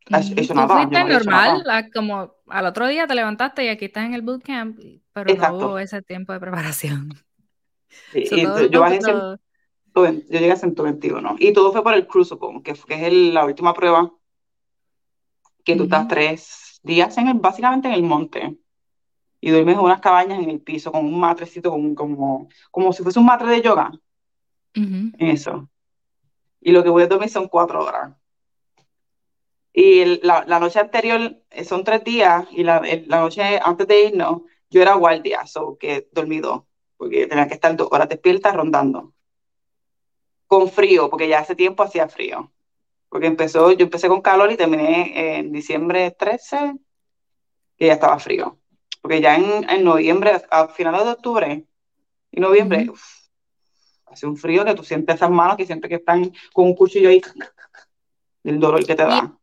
B: hecho nada,
A: fuiste
B: no
A: normal, la- como al otro día te levantaste y aquí estás en el bootcamp, pero no
B: Exacto.
A: hubo ese tiempo de preparación.
B: Sí,
A: So,
B: y
A: todo
B: yo bajé 100
A: lo-
B: yo llegué a 121. Y todo fue por el Crucible, que, que es el- la última prueba que tú estás
A: Ujú.
B: tres días en el, básicamente en el monte. Y duermes en unas cabañas en el piso con un matrecito, con- como, como si fuese un matre de yoga,
A: Ujú.
B: en eso. Y lo que voy a dormir son cuatro horas. Y el- la, la noche anterior eh, son tres días, y la, el- la noche antes de irnos, yo era guardia, so que dormí dos, porque tenía que estar dos horas despierta rondando. Con frío, porque ya hace tiempo hacía frío. Porque empezó, yo empecé con calor y terminé en diciembre 13, que ya estaba frío. Porque ya en, en noviembre, a finales de octubre y noviembre, uf, hace un frío que tú sientes esas manos que sientes que están con un cuchillo ahí, del dolor que te da.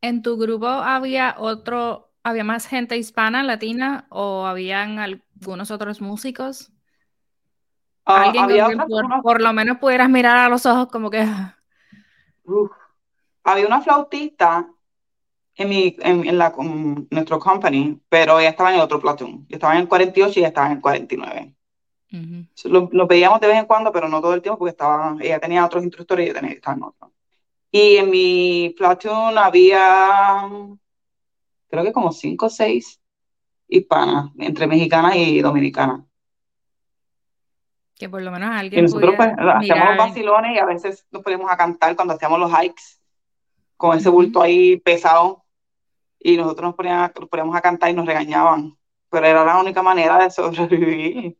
A: en tu grupo había otro, había más gente hispana, latina, o habían algunos otros
B: Ah,
A: músicos? Alguien con
B: había
A: quien por lo menos pudieras mirar a los ojos como que "Ah,
B: había una flautista en, mi, en, la, nuestro company, pero ella estaba en el otro platoon. Yo estaba en el 48 y ella estaba en el 49. lo, lo, veíamos de vez en cuando, pero no todo el tiempo porque estaba, ella tenía otros instructores y yo tenía estar en otro. Y en mi platoon había, creo que como cinco o seis hispanas, entre mexicanas y dominicanas.
A: Que por lo menos alguien.
B: Y nosotros pues, hacíamos vacilones y a veces nos poníamos a cantar cuando hacíamos los hikes con ese bulto ahí pesado y nosotros nos poníamos, nos poníamos a cantar y nos regañaban, pero era la única manera de sobrevivir.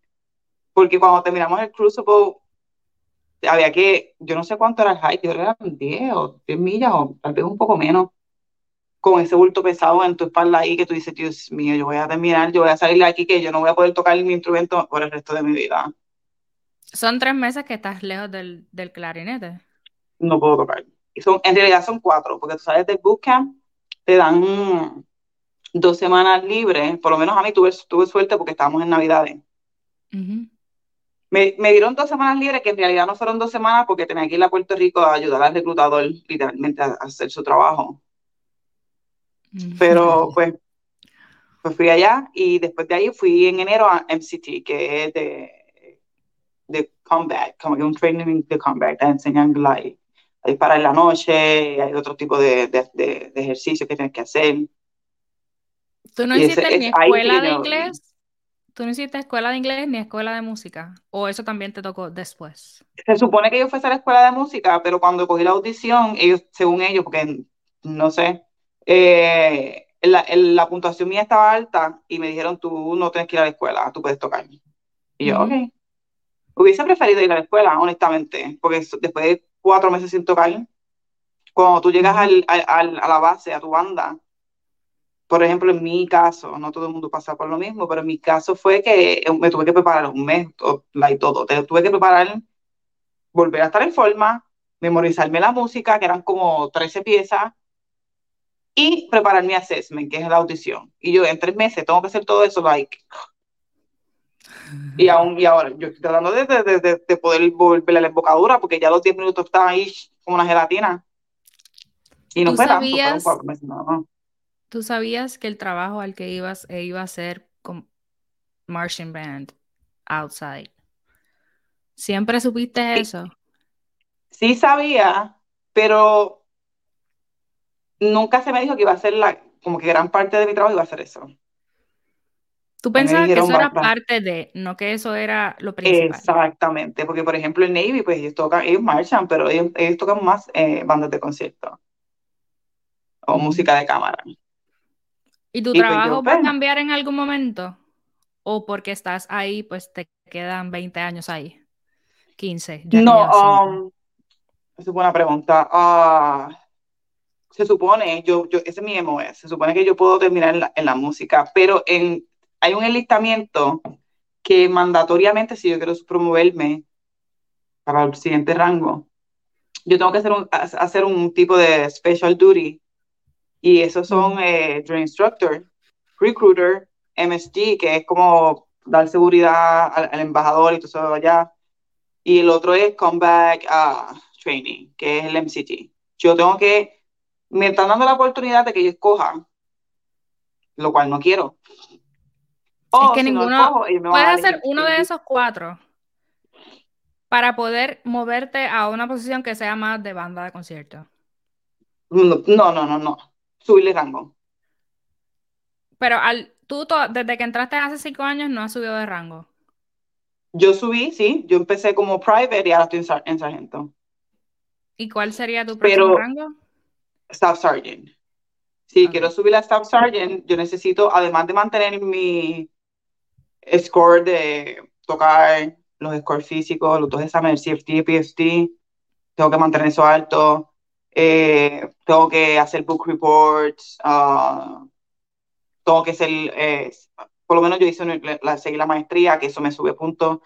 B: Porque cuando terminamos el Crucible, había que, yo no sé cuánto era el hike, yo era 10 o 10 millas o tal vez un poco menos, con ese bulto pesado en tu espalda ahí que tú dices, Dios mío, yo voy a terminar, yo voy a salir de aquí que yo no voy a poder tocar mi instrumento por el resto de mi vida.
A: Son tres meses que estás lejos del, del clarinete.
B: No puedo tocar. Y son, en realidad son cuatro, porque tú sales del bootcamp te dan dos semanas libres, por lo menos a mí tuve, tuve suerte porque estábamos en Navidades. me, me, dieron dos semanas libres, que en realidad no fueron dos semanas porque tenía que ir a Puerto Rico a ayudar al reclutador literalmente a, hacer su trabajo. Pero pues, pues fui allá y después de ahí fui en enero a MCT, que es de, de combat, como que un training de combat, te enseñan glide hay para en la noche, hay otro tipo de, de, de, ejercicios que tienes que hacer.
A: ¿Tú no hiciste ni escuela de inglés? ¿Tú no hiciste escuela de inglés ni escuela de música? ¿O eso también te tocó después?
B: Se supone que yo fuese a la escuela de música, pero cuando cogí la audición, ellos, según ellos, porque no sé, eh, la, la, puntuación mía estaba alta y me dijeron, tú no tienes que ir a la escuela, tú puedes tocar. Y yo, ok. Hubiese preferido ir a la escuela, honestamente, porque después de cuatro meses sin tocar. Cuando tú llegas al, al, a la base, a tu banda, por ejemplo, en mi caso, no todo el mundo pasa por lo mismo, pero en mi caso fue que me tuve que preparar un mes y todo. Te tuve que preparar, volver a estar en forma, memorizarme la música, que eran como 13 piezas, y preparar mi assessment, que es la audición. Y yo en tres meses tengo que hacer todo eso, like, y, aún, y ahora yo estoy tratando de, de, de, poder volverle la embocadura porque ya los 10 minutos estaban ahí como una gelatina. Y no fue sabías, tanto, no.
A: ¿Tú sabías que el trabajo al que ibas e iba a ser con Martian Band outside? ¿Siempre supiste eso?
B: Sí sabía, pero nunca se me dijo que iba a ser la, como que gran parte de mi trabajo iba a ser eso.
A: Tú pensabas que eso era parte de, no que eso era lo principal.
B: Exactamente, porque por ejemplo en Navy, pues ellos tocan, ellos marchan, pero ellos, tocan más eh, bandas de concierto o música de cámara.
A: ¿Y tu pues, trabajo va a pues cambiar en algún momento? ¿O porque estás ahí, pues te quedan 20 años ahí? 15.
B: no, um, es una buena pregunta. Uh, se supone, yo, yo, ese es mi MOS, se supone que yo puedo terminar en la, en la música, pero en hay un enlistamiento que mandatoriamente, si yo quiero promoverme para el siguiente rango, yo tengo que hacer un, hacer un tipo de special duty. Y esos son eh, Drill Instructor, Recruiter, MSG, que es como dar seguridad al, embajador y todo eso allá. Y el otro es Comeback uh, Training, que es el MCT. Yo tengo que, me están dando la oportunidad de que yo escoja, lo cual no quiero
A: es que ninguno. puedes hacer uno de esos cuatro para poder moverte a una posición que sea más de banda de concierto.
B: No, no, no, no. Subirle rango.
A: Pero al, tú, desde que entraste hace cinco años, no has subido de rango.
B: Yo subí, sí. Yo empecé como private y ahora estoy en, sargento.
A: ¿Y cuál sería tu próximo rango?
B: Staff Sergeant. Si quiero subir a Staff Sergeant, yo necesito, además de mantener mi, score de tocar los scores físicos, los dos exámenes, CFT PFT, tengo que mantener eso alto, eh, tengo que hacer book reports, uh, tengo que ser, eh, por lo menos yo hice la, seguí la maestría, que eso me sube puntos.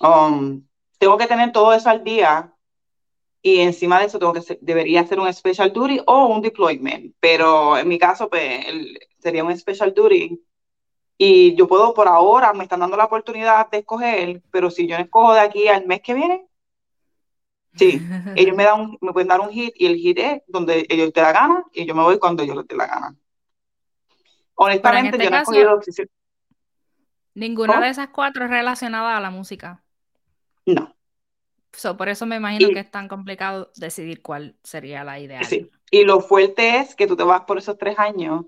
B: Um, tengo que tener todo eso al día y encima de eso tengo que debería hacer un special duty o un deployment, pero en mi caso pues, sería un special duty y yo puedo, por ahora, me están dando la oportunidad de escoger, pero si yo no escojo de aquí al mes que viene, Sí, ellos me, dan me pueden dar un hit y el hit es donde ellos te da gana y yo me voy cuando ellos te la gana. Honestamente,
A: este
B: yo no he cogido...
A: Ninguna de esas cuatro es relacionada a la música.
B: No.
A: por eso me imagino que es tan complicado decidir cuál sería la ideal.
B: Sí. Y lo fuerte es que tú te vas por esos tres años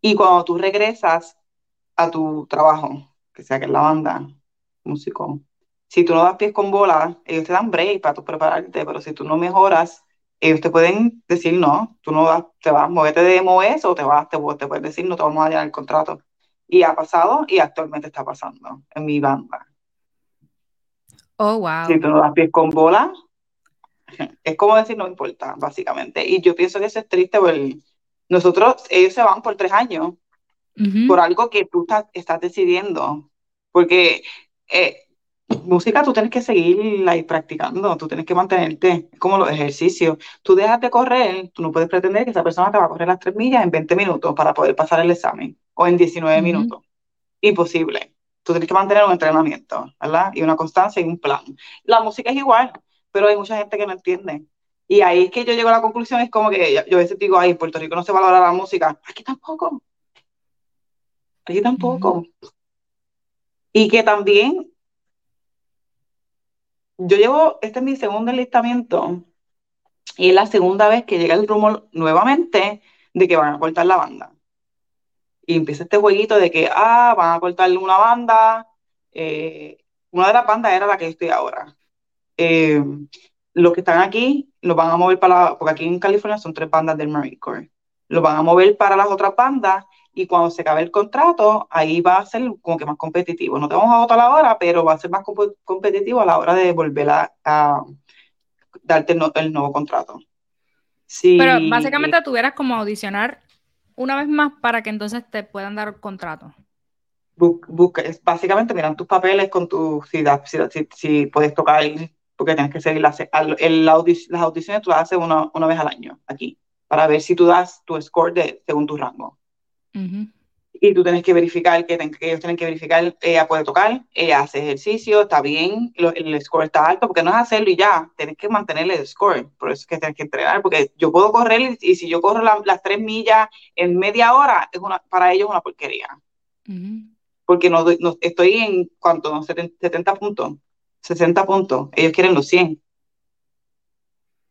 B: y cuando tú regresas a tu trabajo, que sea que es la banda, músico, si tú no das pies con bola, ellos te dan break para tú prepararte, pero si tú no mejoras, ellos te pueden decir no, tú no vas, te vas, moverte de MOS o te vas, te, te pueden decir no te vamos a llenar el contrato. Y ha pasado y actualmente está pasando en mi banda.
A: Oh, wow.
B: Si tú no das pies con bola, es como decir no importa, básicamente. Y yo pienso que eso es triste porque nosotros, ellos se van por tres años por algo que tú estás, estás decidiendo. Porque eh, música tú tienes que seguirla y practicando, tú tienes que mantenerte, es como los ejercicios. Tú dejas de correr, tú no puedes pretender que esa persona te va a correr las tres millas en 20 minutos para poder pasar el examen o en 19 minutos. Imposible. Tú tienes que mantener un entrenamiento, ¿verdad? Y una constancia y un plan. La música es igual, pero hay mucha gente que no entiende. Y ahí es que yo llego a la conclusión, es como que yo a veces digo, ay, en Puerto Rico no se valora la música. Aquí tampoco. Aquí tampoco. Y que también yo llevo, este es mi segundo enlistamiento y es la segunda vez que llega el rumor nuevamente de que van a cortar la banda. Y empieza este jueguito de que, ah, van a cortar una banda. Eh, una de las bandas era la que estoy ahora. Eh, los que están aquí los van a mover para, porque aquí en California son tres bandas del Marine Corps. Los van a mover para las otras bandas y cuando se acabe el contrato, ahí va a ser como que más competitivo. No te vamos a votar ahora, pero va a ser más competitivo a la hora de volver a, darte el, nuevo contrato.
A: Sí, pero básicamente tuvieras como audicionar una vez más para que entonces te puedan dar el contrato.
B: Busca, básicamente miran tus papeles con tu si, si, si puedes tocar, porque tienes que seguir las, las audiciones, tú las haces una, una vez al año aquí, para ver si tú das tu score de, según tu rango. Y tú tienes que verificar que, ellos tienen que verificar, ella puede tocar, ella hace ejercicio, está bien, el score está alto, porque no es hacerlo y ya, tienes que mantener el score, por eso es que tienes que entrenar, porque yo puedo correr y, si yo corro las tres millas en media hora, es una, para ellos es una porquería. Porque no, estoy en, ¿cuánto? 70 puntos, 60 puntos, ellos quieren los 100.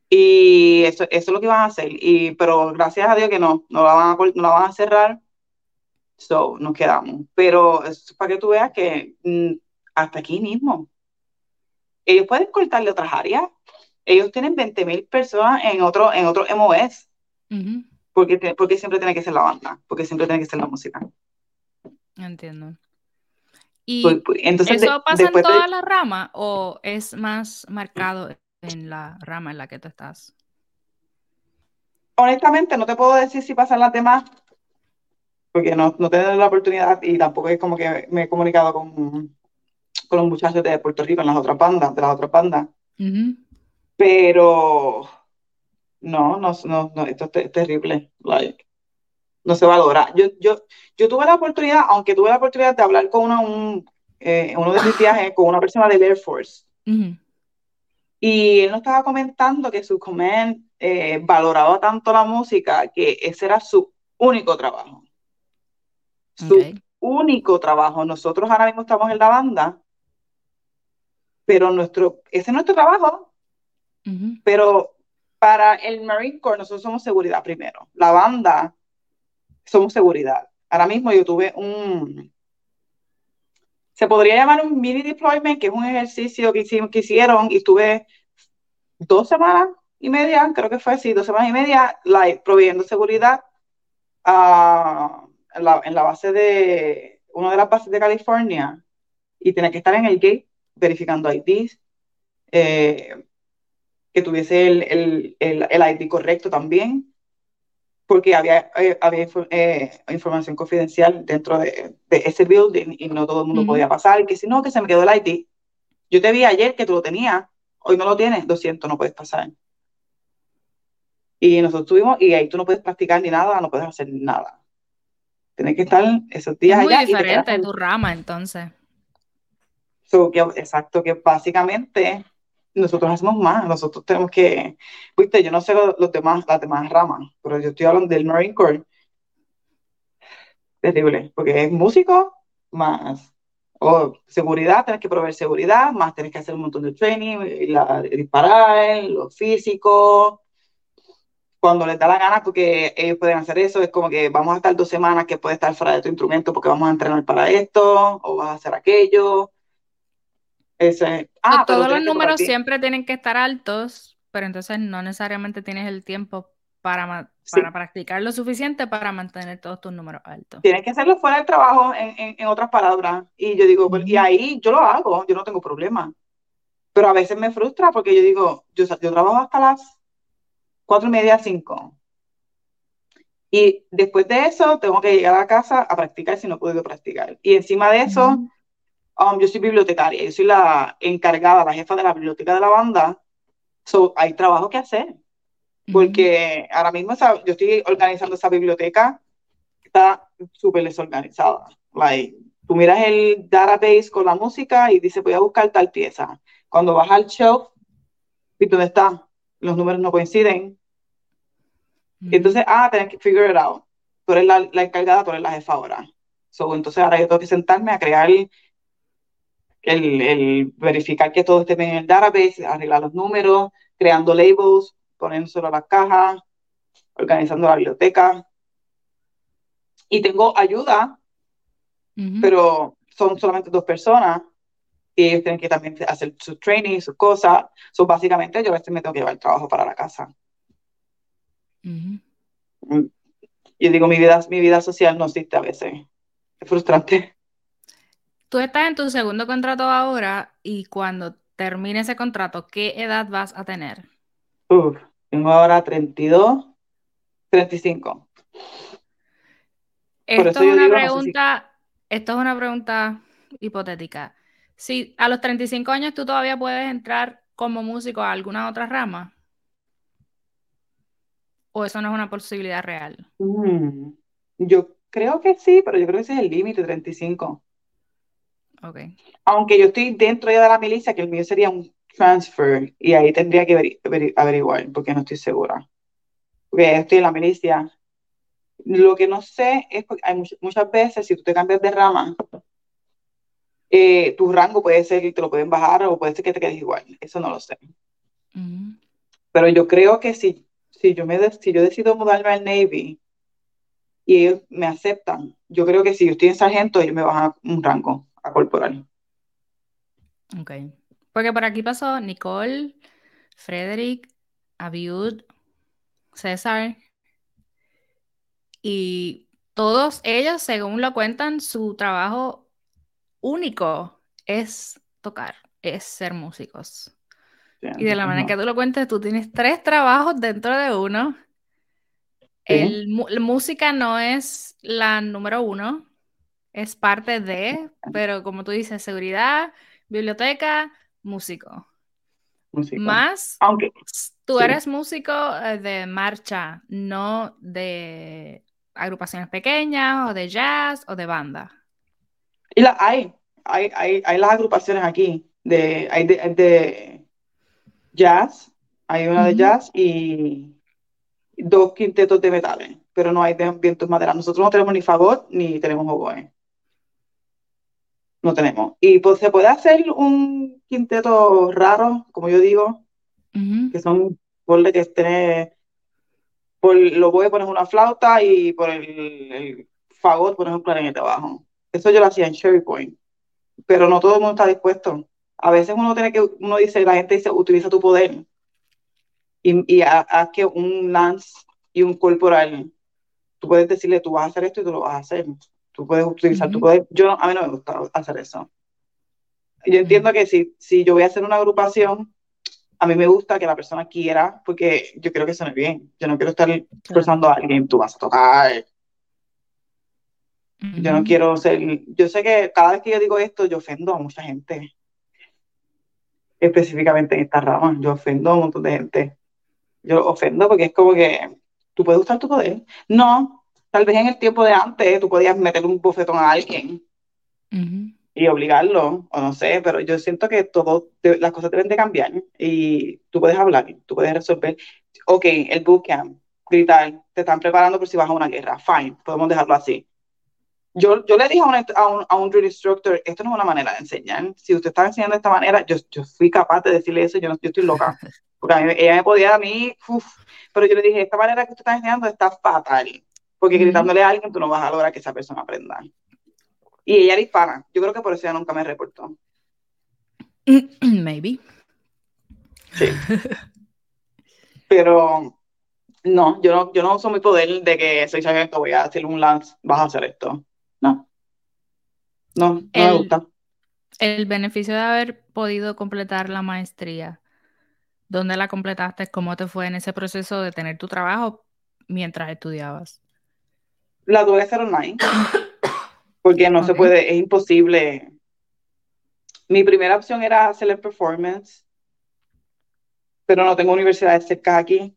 B: Y eso, eso es lo que van a hacer. Y, pero gracias a Dios que no, no la van a, no la van a cerrar So, nos quedamos. Pero es para que tú veas que mm, hasta aquí mismo. Ellos pueden cortarle otras áreas. Ellos tienen 20 mil personas en otro, en otro MOS. porque, porque siempre tiene que ser la banda, porque siempre tiene que ser la música.
A: Entiendo. ¿Y pues, pues, entonces, eso pasa en toda la rama o es más marcado en la rama en la que tú estás?
B: Honestamente, no te puedo decir si pasa en las demás, porque no, no tengo la oportunidad y tampoco es como que me he comunicado con, con los muchachos de Puerto Rico en las otras bandas, de las otras bandas. Pero no, no, no, esto es terrible. No se valora. Yo, yo, yo tuve la oportunidad, aunque tuve la oportunidad de hablar con uno, un, eh, uno de mis viajes con una persona del Air Force. Y él nos estaba comentando que su comer eh, valoraba tanto la música que ese era su único trabajo su único trabajo. Nosotros ahora mismo estamos en la banda, pero nuestro, ese es nuestro trabajo. Pero para el Marine Corps nosotros somos seguridad primero. La banda somos seguridad. Ahora mismo yo tuve un, se podría llamar un mini deployment, que es un ejercicio que, hicieron y estuve dos semanas y media, creo que fue así, dos semanas y media, proveyendo seguridad en la, base de, una de las bases de California, y tenía que estar en el gate verificando IDs, eh, que tuviese el, el, el, ID correcto también, porque había, eh, había eh, información confidencial dentro de, ese building y no todo el mundo podía pasar, y que si no, que se me quedó el ID. Yo te vi ayer que tú lo tenías, hoy no lo tienes, 200, no puedes pasar. Y nosotros tuvimos, y ahí tú no puedes practicar ni nada, no puedes hacer nada. Tienes que estar esos días
A: es muy diferente de tu rama, entonces.
B: exacto, que básicamente nosotros hacemos más, nosotros tenemos que, viste, yo no sé los, demás, las demás ramas, pero yo estoy hablando del Marine Corps. Terrible, porque es músico más o seguridad, tienes que proveer seguridad, más tienes que hacer un montón de training, disparar, lo físico, cuando les da la gana, porque ellos pueden hacer eso, es como que vamos a estar dos semanas que puedes estar fuera de tu instrumento porque vamos a entrenar para esto, o vas a hacer aquello. Ese,
A: ah, todos los números siempre tienen que estar altos, pero entonces no necesariamente tienes el tiempo para, para practicar lo suficiente para mantener todos tus números altos.
B: Tienes que hacerlo fuera del trabajo, en, en, otras palabras. Y yo digo, pues, y ahí yo lo hago, yo no tengo problema. Pero a veces me frustra porque yo digo, yo, yo trabajo hasta las cuatro y media, cinco. Y después de eso, tengo que llegar a casa a practicar si no puedo practicar. Y encima de eso, um, yo soy bibliotecaria, yo soy la encargada, la jefa de la biblioteca de la banda. So, hay trabajo que hacer. Porque ahora mismo yo estoy organizando esa biblioteca, está súper desorganizada. Like, tú miras el database con la música y dice, voy a buscar tal pieza. Cuando vas al show, ¿y dónde está? los números no coinciden. Entonces, ah, tenés que figure it out. Tú eres la, la, encargada, tú eres la jefa ahora. So, entonces ahora yo tengo que sentarme a crear el, el, verificar que todo esté bien en el database, arreglar los números, creando labels, poniéndoselo a las cajas, organizando la biblioteca. Y tengo ayuda, pero son solamente dos personas y ellos tienen que también hacer su training, sus cosas. So, básicamente yo a veces me tengo que llevar el trabajo para la casa. Mm. Yo digo, mi vida, mi vida social no existe a veces. Es frustrante.
A: Tú estás en tu segundo contrato ahora y cuando termine ese contrato, ¿qué edad vas a tener?
B: Uf, tengo ahora 32, 35.
A: Esto es una pregunta, esto es una pregunta hipotética. Si a los 35 años tú todavía puedes entrar como músico a alguna otra rama. ¿O eso no es una posibilidad real?
B: Mm, yo creo que sí, pero yo creo que ese es el límite, 35.
A: Ok.
B: Aunque yo estoy dentro ya de la milicia, que el mío sería un transfer, y ahí tendría que averiguar, porque no estoy segura. Porque estoy en la milicia. Lo que no sé es que hay muchas veces, si tú te cambias de rama, eh, tu rango puede ser que te lo pueden bajar o puede ser que te quedes igual. Eso no lo sé. Pero yo creo que si, si, yo me, si yo decido mudarme al Navy y ellos me aceptan, yo creo que si yo estoy en sargento, ellos me bajan un rango corporal.
A: Ok. Porque por aquí pasó Nicole, Frederick, Abiud, César. Y todos ellos, según lo cuentan, su trabajo único es tocar, es ser músicos. y de la manera que tú lo cuentes, tú tienes tres trabajos dentro de uno. El, la música no es la número uno, es parte de, pero como tú dices, seguridad, biblioteca, músico. Más,
B: aunque
A: tú eres músico eh, de marcha, no de agrupaciones pequeñas o de jazz o de banda.
B: Y la, hay, hay, hay, hay las agrupaciones aquí, de, hay de, jazz, hay una de jazz y dos quintetos de metales, pero no hay de vientos madera. Nosotros no tenemos ni fagot ni tenemos oboe. No tenemos. Y pues se puede hacer un quinteto raro, como yo digo, que son por que esté por lo voy poner una flauta y por el, el fagot pones un clarinete abajo. Eso yo lo hacía en Cherry Point, pero no todo el mundo está dispuesto. A veces uno tiene que, uno dice, la gente dice, utiliza tu poder y, y haz que un lance y un corporal, tú puedes decirle, tú vas a hacer esto y tú lo vas a hacer. Tú puedes utilizar tu poder. Yo, a mí no me gusta hacer eso. Yo entiendo que si, si yo voy a hacer una agrupación, a mí me gusta que la persona quiera, porque yo quiero que suene bien. Yo no quiero estar forzando a alguien, tú vas a tocar, yo no quiero ser, yo sé que cada vez que yo digo esto, yo ofendo a mucha gente. Específicamente en esta rama, yo ofendo a un montón de gente. Yo ofendo porque es como que tú puedes usar tu poder. No, tal vez en el tiempo de antes tú podías meter un bofetón a alguien. y obligarlo, o no sé, pero yo siento que todo, las cosas deben de cambiar y tú puedes hablar, tú puedes resolver. Ok, el bootcamp, gritar, te están preparando por si vas a una guerra, fine, podemos dejarlo así. Yo, yo le dije a un, a, un, a un drill instructor, esto no es una manera de enseñar. Si usted está enseñando de esta manera, yo, yo fui capaz de decirle eso, yo, no, yo estoy loca. Porque a mí, ella me podía a mí, uf, pero yo le dije, esta manera que usted está enseñando está fatal. Porque gritándole a alguien tú no vas a lograr que esa persona aprenda. Y ella era hispana. Yo creo que por eso ella nunca me reportó.
A: Maybe.
B: Sí. Pero no, yo no, yo no uso mi poder de que soy sargento, voy a hacer un lance, vas a hacer esto. No. No, no
A: el,
B: me gusta.
A: El beneficio de haber podido completar la maestría, ¿dónde la completaste? ¿Cómo te fue en ese proceso de tener tu trabajo mientras estudiabas?
B: La tuve que hacer online. Porque no okay. se puede, es imposible. Mi primera opción era hacer el performance, pero no tengo universidades cerca aquí.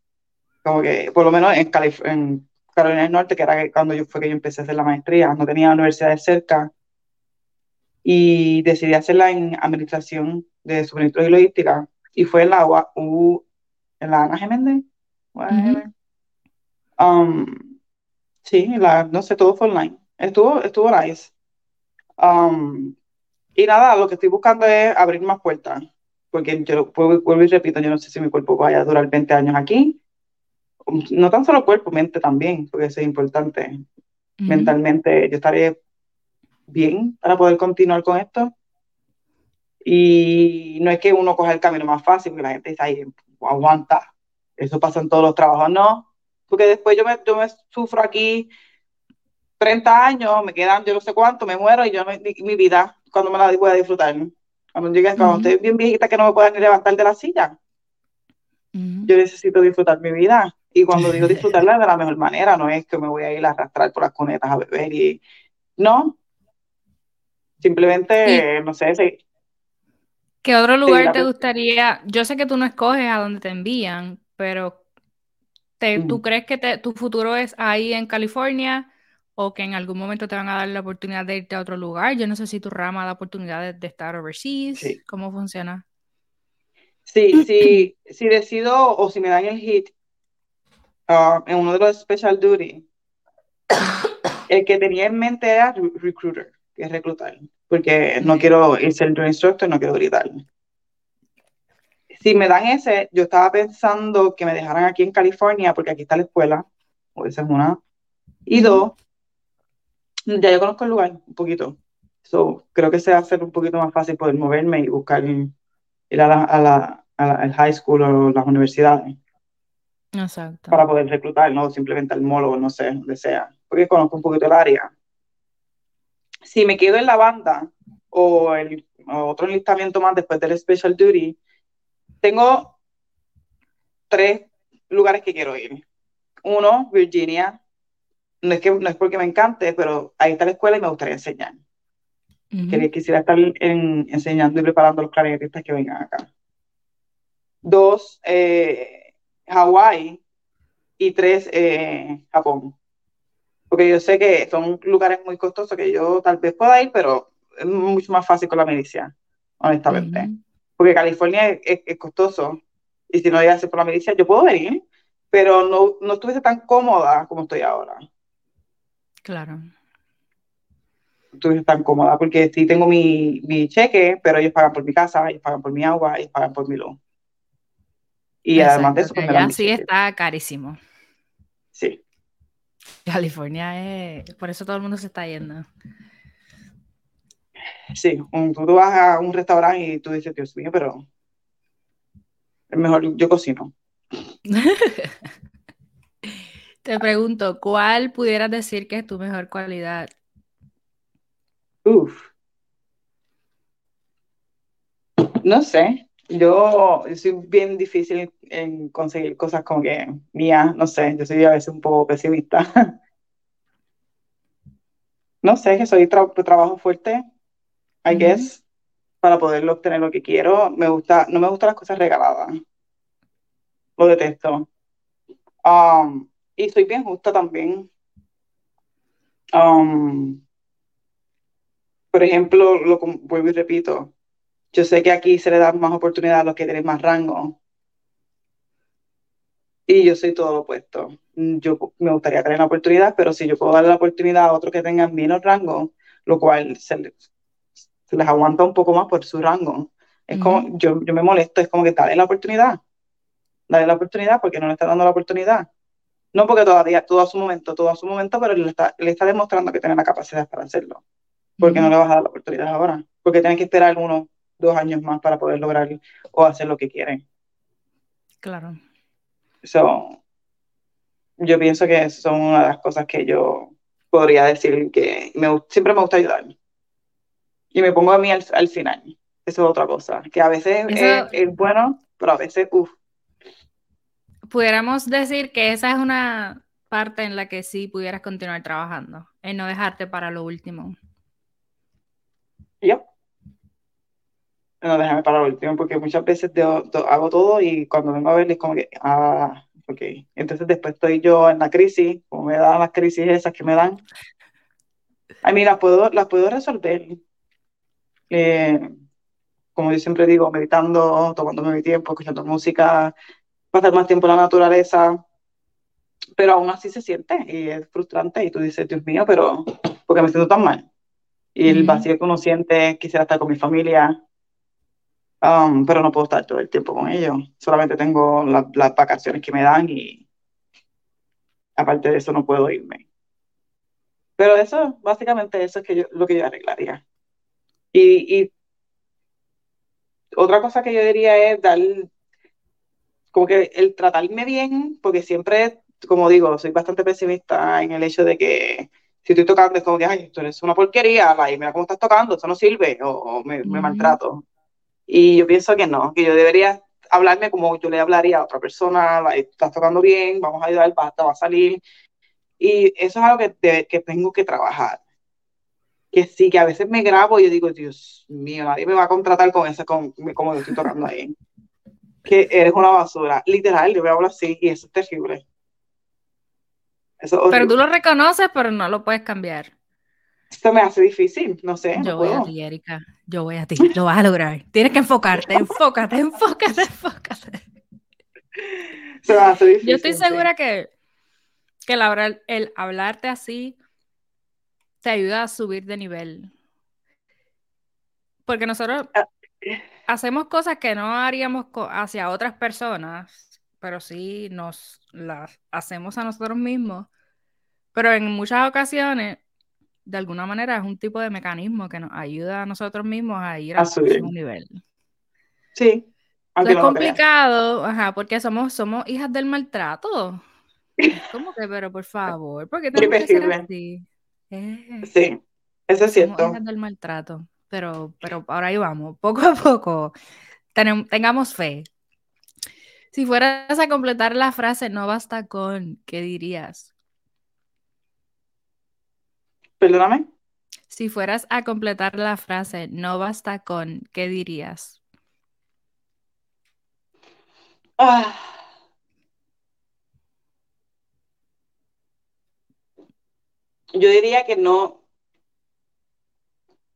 B: Como que, por lo menos en, Calif en Carolina del Norte, que era cuando yo fue que yo empecé a hacer la maestría, no tenía universidades cerca. Y decidí hacerla en administración de suministros y logística. Y fue en la U, en la Ana Geméndez. Uh -huh. um, sí, la, no sé, todo fue online. Estuvo, estuvo nice. Um, y nada, lo que estoy buscando es abrir más puertas. Porque yo vuelvo y repito, yo no sé si mi cuerpo vaya a durar 20 años aquí. No tan solo cuerpo, mente también, porque eso es importante. Mentalmente, yo estaré bien para poder continuar con esto. Y no es que uno coja el camino más fácil, porque la gente dice, ahí, aguanta. Eso pasa en todos los trabajos, no. Porque después yo me, yo me sufro aquí 30 años, me quedan yo no sé cuánto, me muero y yo me, mi, mi, vida, cuando me la voy a disfrutar. Cuando llegue, uh -huh. cuando estoy bien viejita que no me pueda ni levantar de la silla. Uh -huh. Yo necesito disfrutar mi vida. Y cuando digo disfrutarla de la mejor manera, no es que me voy a ir a arrastrar por las cunetas a beber y. No. Simplemente, ¿Y no sé. Si,
A: ¿Qué otro lugar te gustaría? Yo sé que tú no escoges a dónde te envían, pero te. ¿tú crees que te, tu futuro es ahí en California? o que en algún momento te van a dar la oportunidad de irte a otro lugar. Yo no sé si tu rama da oportunidad de, de estar overseas. Sí. ¿Cómo funciona?
B: Sí, sí, si decido o si me dan el hit uh, en uno de los special duty, el que tenía en mente era recruiter, que es reclutar, porque no quiero ir ser instructor, no quiero gritar. Si me dan ese, yo estaba pensando que me dejaran aquí en California, porque aquí está la escuela, o esa es una. Y dos, ya yo conozco el lugar un poquito. So, creo que se va a hacer un poquito más fácil poder moverme y buscar ir a la, a la, a la al high school o las universidades.
A: Exacto.
B: Para poder reclutar, no simplemente al molo, no sé, donde sea. Porque conozco un poquito el área. Si me quedo en la banda o, el, o otro enlistamiento más después del Special Duty, tengo tres lugares que quiero ir. Uno, Virginia, no es, que, no es porque me encante, pero ahí está la escuela y me gustaría enseñar. Uh -huh. Quisiera estar en, enseñando y preparando a los clarinetistas que vengan acá. Dos, eh, Hawái. Y tres, eh, Japón. Porque yo sé que son lugares muy costosos que yo tal vez pueda ir, pero es mucho más fácil con la milicia, honestamente. Uh -huh. Porque California es, es, es, costoso. Y si no llegase por la milicia, yo puedo venir, pero no, no estuviese tan cómoda como estoy ahora.
A: Claro.
B: Estoy tan cómoda porque sí tengo mi, mi, cheque, pero ellos pagan por mi casa, ellos pagan por mi agua, ellos pagan por mi luz. Y
A: Exacto,
B: además de eso,
A: pues ya sí cheque. está carísimo.
B: Sí.
A: California es. Por eso todo el mundo se está yendo.
B: Sí, un, tú vas a un restaurante y tú dices, Dios mío, pero es mejor, yo cocino.
A: Te pregunto, ¿cuál pudieras decir que es tu mejor cualidad?
B: Uf. No sé. Yo, yo, soy bien difícil en conseguir cosas como que mías, no sé, yo soy a veces un poco pesimista. no sé, que soy tra trabajo fuerte, I uh -huh. guess, para poder obtener lo que quiero. Me gusta, no me gustan las cosas regaladas. Lo detesto. Um, y soy bien justa también. Um, por ejemplo, lo vuelvo y repito, yo sé que aquí se le da más oportunidad a los que tienen más rango. Y yo soy todo lo opuesto. Yo me gustaría tener la oportunidad, pero si yo puedo darle la oportunidad a otros que tengan menos rango, lo cual se se les aguanta un poco más por su rango. Es como, yo, yo me molesto, es como que dale la oportunidad. Dale la oportunidad porque no le está dando la oportunidad. No porque todavía, todo a su momento, todo a su momento, pero le está, le está demostrando que tiene la capacidad para hacerlo. Porque no le vas a dar la oportunidad ahora. Porque tiene que esperar uno, dos años más para poder lograr o hacer lo que quieren.
A: Claro.
B: So, yo pienso que son una de las cosas que yo podría decir que me, siempre me gusta ayudar. Y me pongo a mí al, final. Eso es otra cosa. Que a veces es, bueno, pero a veces, uff.
A: Pudiéramos decir que esa es una parte en la que sí pudieras continuar trabajando, en no dejarte para lo último.
B: Yo no déjame para el último, porque muchas veces hago todo y cuando vengo a ver es como que, ah, ok. Entonces después estoy yo en la crisis, como me dan las crisis esas que me dan. A mí las puedo, las puedo resolver. Eh, como yo siempre digo, meditando, tomándome mi tiempo, escuchando música, pasar más tiempo en la naturaleza, pero aún así se siente y es frustrante y tú dices, Dios mío, pero ¿por qué me siento tan mal? Y el vacío que uno siente, quisiera estar con mi familia, Um, pero no puedo estar todo el tiempo con ellos. Solamente tengo las vacaciones que me dan y aparte de eso no puedo irme. Pero eso, básicamente eso es que yo, lo que yo arreglaría. Y, y otra cosa que yo diría es dar, como que el tratarme bien, porque siempre, como digo, soy bastante pesimista en el hecho de que si estoy tocando es como que, ay, esto es una porquería, y mira cómo estás tocando, eso no sirve, o, me, me maltrato. Y yo pienso que no, que yo debería hablarme como yo le hablaría a otra persona, estás tocando bien, vamos a ayudar, basta, va a salir. Y eso es algo que, que tengo que trabajar. Que sí, que a veces me grabo y yo digo, Dios mío, nadie me va a contratar con eso, con, como yo estoy tocando ahí. que eres una basura. Literal, yo me hablo así y eso es terrible.
A: Eso pero tú lo reconoces, pero no lo puedes cambiar.
B: Esto me hace difícil, no sé.
A: Yo voy a ti, Erika. Yo voy a ti. Lo vas a lograr. Tienes que enfocarte, enfócate, enfócate, enfócate.
B: Se me hace difícil.
A: Yo estoy segura que, que el, el hablarte así te ayuda a subir de nivel. Porque nosotros ah, hacemos cosas que no haríamos hacia otras personas, pero sí nos las hacemos a nosotros mismos. Pero en muchas ocasiones de alguna manera es un tipo de mecanismo que nos ayuda a nosotros mismos a ir a, un nivel.
B: Sí.
A: Es complicado, ajá, porque somos, somos hijas del maltrato. ¿Cómo que, pero por favor, ¿por qué tenemos que ser así?
B: Eh, sí, eso es cierto.
A: Del maltrato, pero, pero ahora ahí vamos, poco a poco. tengamos fe. Si fueras a completar la frase, no basta con, ¿qué dirías?
B: Perdóname.
A: Si fueras a completar la frase, no basta con, ¿qué dirías?
B: Ah. Yo diría que no,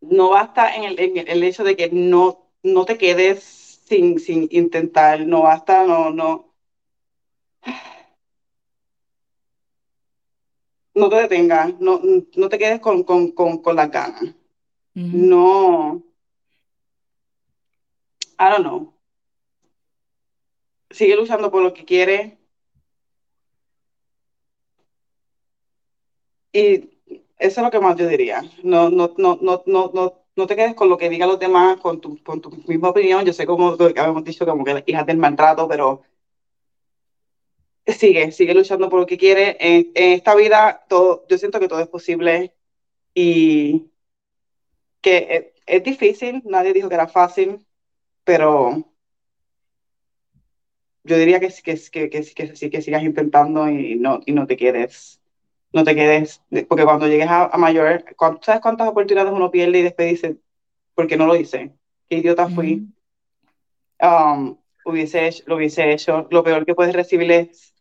B: no basta en el, hecho de que no, no te quedes sin, sin intentar, no basta, no, no, no te detengas, no, no te quedes con, con, con, con las ganas. No. I don't know. Sigue luchando por lo que quieres. Y eso es lo que más yo diría. No, no, no, no, no, no, no te quedes con lo que digan los demás, con tu, con tu misma opinión. Yo sé como que habíamos dicho como que hijas del maltrato, pero sigue, sigue luchando por lo que quiere. En, esta vida, todo, yo siento que todo es posible y que es, difícil, nadie dijo que era fácil, pero yo diría que, que, que, que, que, que sigas intentando y no, y no te quedes, no te quedes, porque cuando llegues a, mayor, ¿sabes cuántas oportunidades uno pierde y después dice, ¿por qué no lo hice? ¿Qué idiota fui? Um, hubiese lo hubiese hecho. Lo peor que puedes recibir es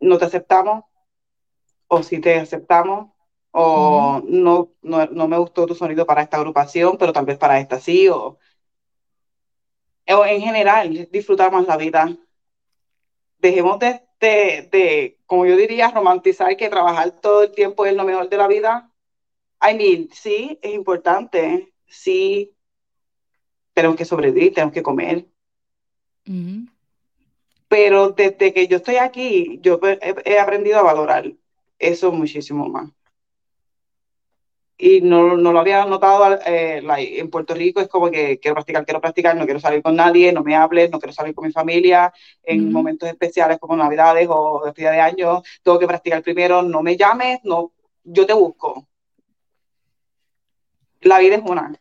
B: no te aceptamos o si te aceptamos, o no, no, no, me gustó tu sonido para esta agrupación, pero tal vez para esta sí, o, o en general, disfrutar más la vida. Dejemos de, de, de, como yo diría, romantizar que trabajar todo el tiempo es lo mejor de la vida. I mean, sí, es importante, sí, tenemos que sobrevivir, tenemos que comer. Pero desde que yo estoy aquí, yo he, he aprendido a valorar eso muchísimo más y no, no, lo había notado eh, en Puerto Rico, es como que quiero practicar, quiero practicar, no quiero salir con nadie, no me hables, no quiero salir con mi familia, en momentos especiales como Navidades o despedida de años, tengo que practicar primero, no me llames, no, yo te busco. La vida es una.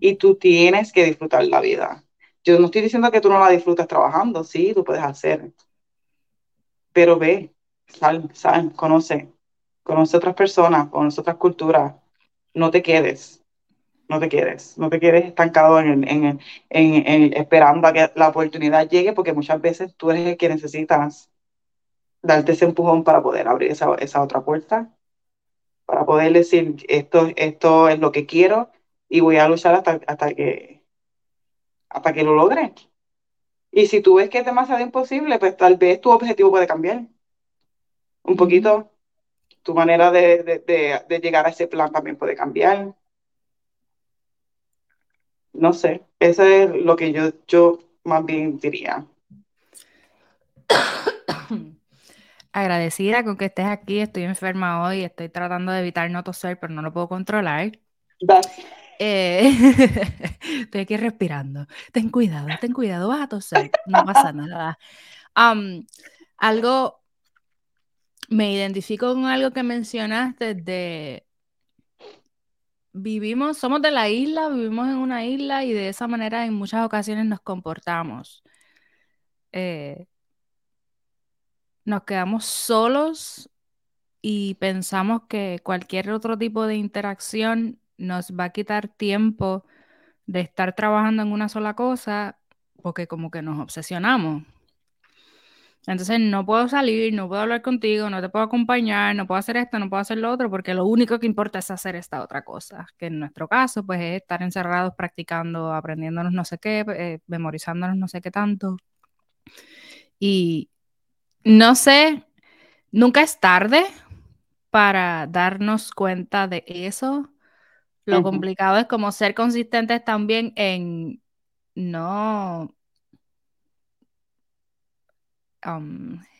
B: Y tú tienes que disfrutar la vida. Yo no estoy diciendo que tú no la disfrutas trabajando, sí, tú puedes hacer. Pero ve, sal, sal, conoce, conoce otras personas, conoce otras culturas, no te quedes, no te quedes, no te quedes estancado en, en, en, esperando a que la oportunidad llegue, porque muchas veces tú eres el que necesitas darte ese empujón para poder abrir esa, esa otra puerta, para poder decir, esto, esto es lo que quiero y voy a luchar hasta, hasta, que, hasta que lo logre. Y si tú ves que es demasiado imposible, pues tal vez tu objetivo puede cambiar. Un poquito, tu manera de, llegar a ese plan también puede cambiar. No sé, eso es lo que yo, yo más bien diría.
A: Agradecida con que estés aquí, estoy enferma hoy, estoy tratando de evitar no toser, pero no lo puedo controlar. Eh, estoy aquí respirando. Ten cuidado, ten cuidado, vas a toser, no pasa nada. algo me identifico con algo que mencionaste de vivimos, somos de la isla, vivimos en una isla y de esa manera en muchas ocasiones nos comportamos. Eh, nos quedamos solos y pensamos que cualquier otro tipo de interacción nos va a quitar tiempo de estar trabajando en una sola cosa porque como que nos obsesionamos. Entonces no puedo salir, no puedo hablar contigo, no te puedo acompañar, no puedo hacer esto, no puedo hacer lo otro, porque lo único que importa es hacer esta otra cosa, que en nuestro caso pues es estar encerrados practicando, aprendiéndonos no sé qué, eh, memorizándonos no sé qué tanto. Y no sé, nunca es tarde para darnos cuenta de eso. Lo complicado es como ser consistentes también en no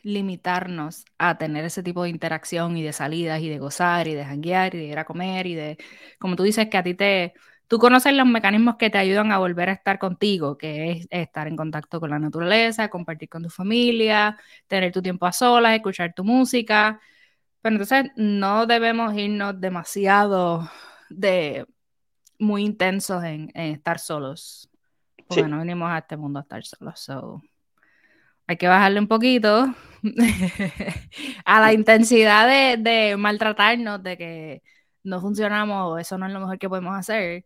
A: limitarnos a tener ese tipo de interacción y de salidas y de gozar y de janguear y de ir a comer y de, como tú dices, que a ti te, tú conoces los mecanismos que te ayudan a volver a estar contigo, que es estar en contacto con la naturaleza, compartir con tu familia, tener tu tiempo a solas, escuchar tu música. Pero entonces no debemos irnos demasiado de muy intensos en, estar solos, porque no venimos a este mundo a estar solos. So hay que bajarle un poquito a la intensidad de, maltratarnos, de que no funcionamos o eso no es lo mejor que podemos hacer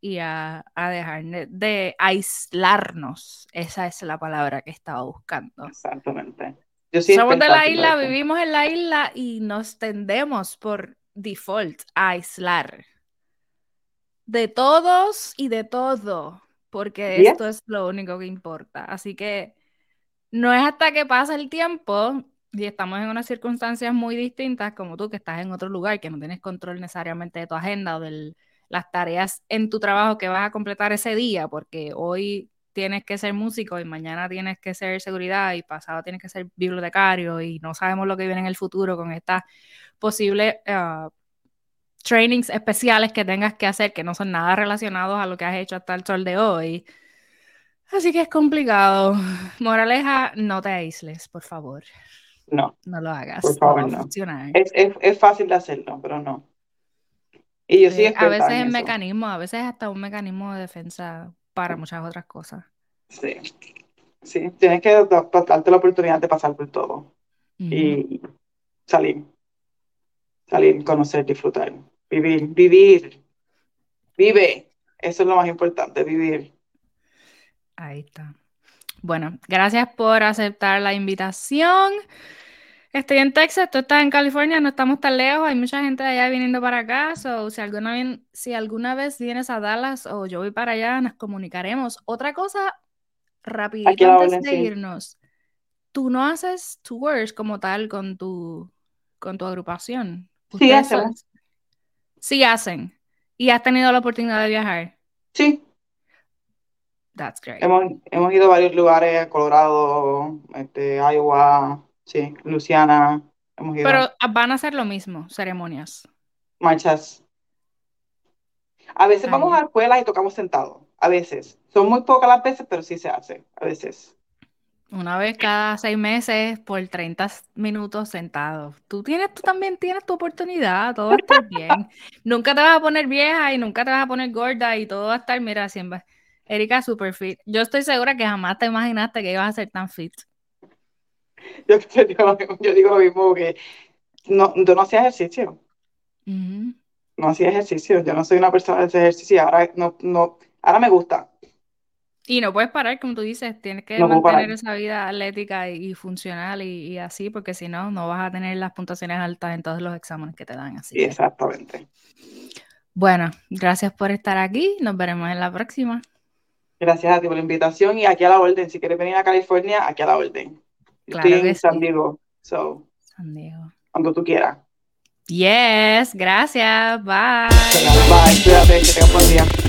A: y a, dejar de, aislarnos. Esa es la palabra que estaba buscando.
B: Exactamente.
A: Somos de la isla, vivimos en la isla y nos tendemos por default a aislar. De todos y de todo, porque esto es lo único que importa. Así que no es hasta que pasa el tiempo y estamos en unas circunstancias muy distintas, como tú que estás en otro lugar, que no tienes control necesariamente de tu agenda o de las tareas en tu trabajo que vas a completar ese día, porque hoy tienes que ser músico y mañana tienes que ser seguridad y pasado tienes que ser bibliotecario y no sabemos lo que viene en el futuro con estas posibles uh, trainings especiales que tengas que hacer que no son nada relacionados a lo que has hecho hasta el sol de hoy Así que es complicado. Moraleja, no te aísles, por favor.
B: No.
A: No lo hagas.
B: Por favor, no. Es, es, es, fácil de hacerlo, pero no. Y yo sí,
A: A veces es mecanismo, a veces hasta un mecanismo de defensa para muchas otras cosas.
B: Sí. Sí, tienes que darte la oportunidad de pasar por todo. Y salir. Salir, conocer, disfrutar. Vivir, vivir. Vive. Eso es lo más importante, vivir.
A: Ahí está. Bueno, gracias por aceptar la invitación. Estoy en Texas, tú estás en California, no estamos tan lejos, hay mucha gente de allá viniendo para acá, so, si, alguna, si alguna vez vienes a Dallas o yo voy para allá, nos comunicaremos. Otra cosa, rapidito antes de irnos, tú no haces tours como tal con tu, con tu agrupación.
B: Sí, hacen.
A: Sí hacen. ¿Y has tenido la oportunidad de viajar?
B: Sí.
A: That's great.
B: Hemos, hemos ido a varios lugares, Colorado, este, Iowa, Sí, Luciana, hemos ido.
A: Pero van a ser lo mismo, ceremonias.
B: Marchas. A veces vamos a escuelas y tocamos sentados. A veces. Son muy pocas las veces, pero sí se hace. A veces.
A: Una vez cada seis meses por 30 minutos sentado. Tú tienes, tú también tienes tu oportunidad, todo va a estar bien. nunca te vas a poner vieja y nunca te vas a poner gorda y todo va a estar, mira, siempre. Erika super fit. Yo estoy segura que jamás te imaginaste que ibas a ser tan fit.
B: yo, yo, digo lo mismo que no, yo no hacía ejercicio. No hacía ejercicio. Yo no soy una persona de ejercicio. Ahora, no, no, ahora me gusta.
A: Y no puedes parar, como tú dices, tienes que mantener esa vida atlética y, funcional y, así, porque si no, no vas a tener las puntuaciones altas en todos los exámenes que te dan. Así
B: Exactamente.
A: Bueno, gracias por estar aquí. Nos veremos en la próxima.
B: Gracias a ti por la invitación y aquí a la orden. Si quieres venir a California, aquí a la orden. Claro Estoy en San Diego. So,
A: San Diego.
B: Cuando tú quieras.
A: Yes, gracias. Bye.
B: Bye, cuídate, que tengas buen día.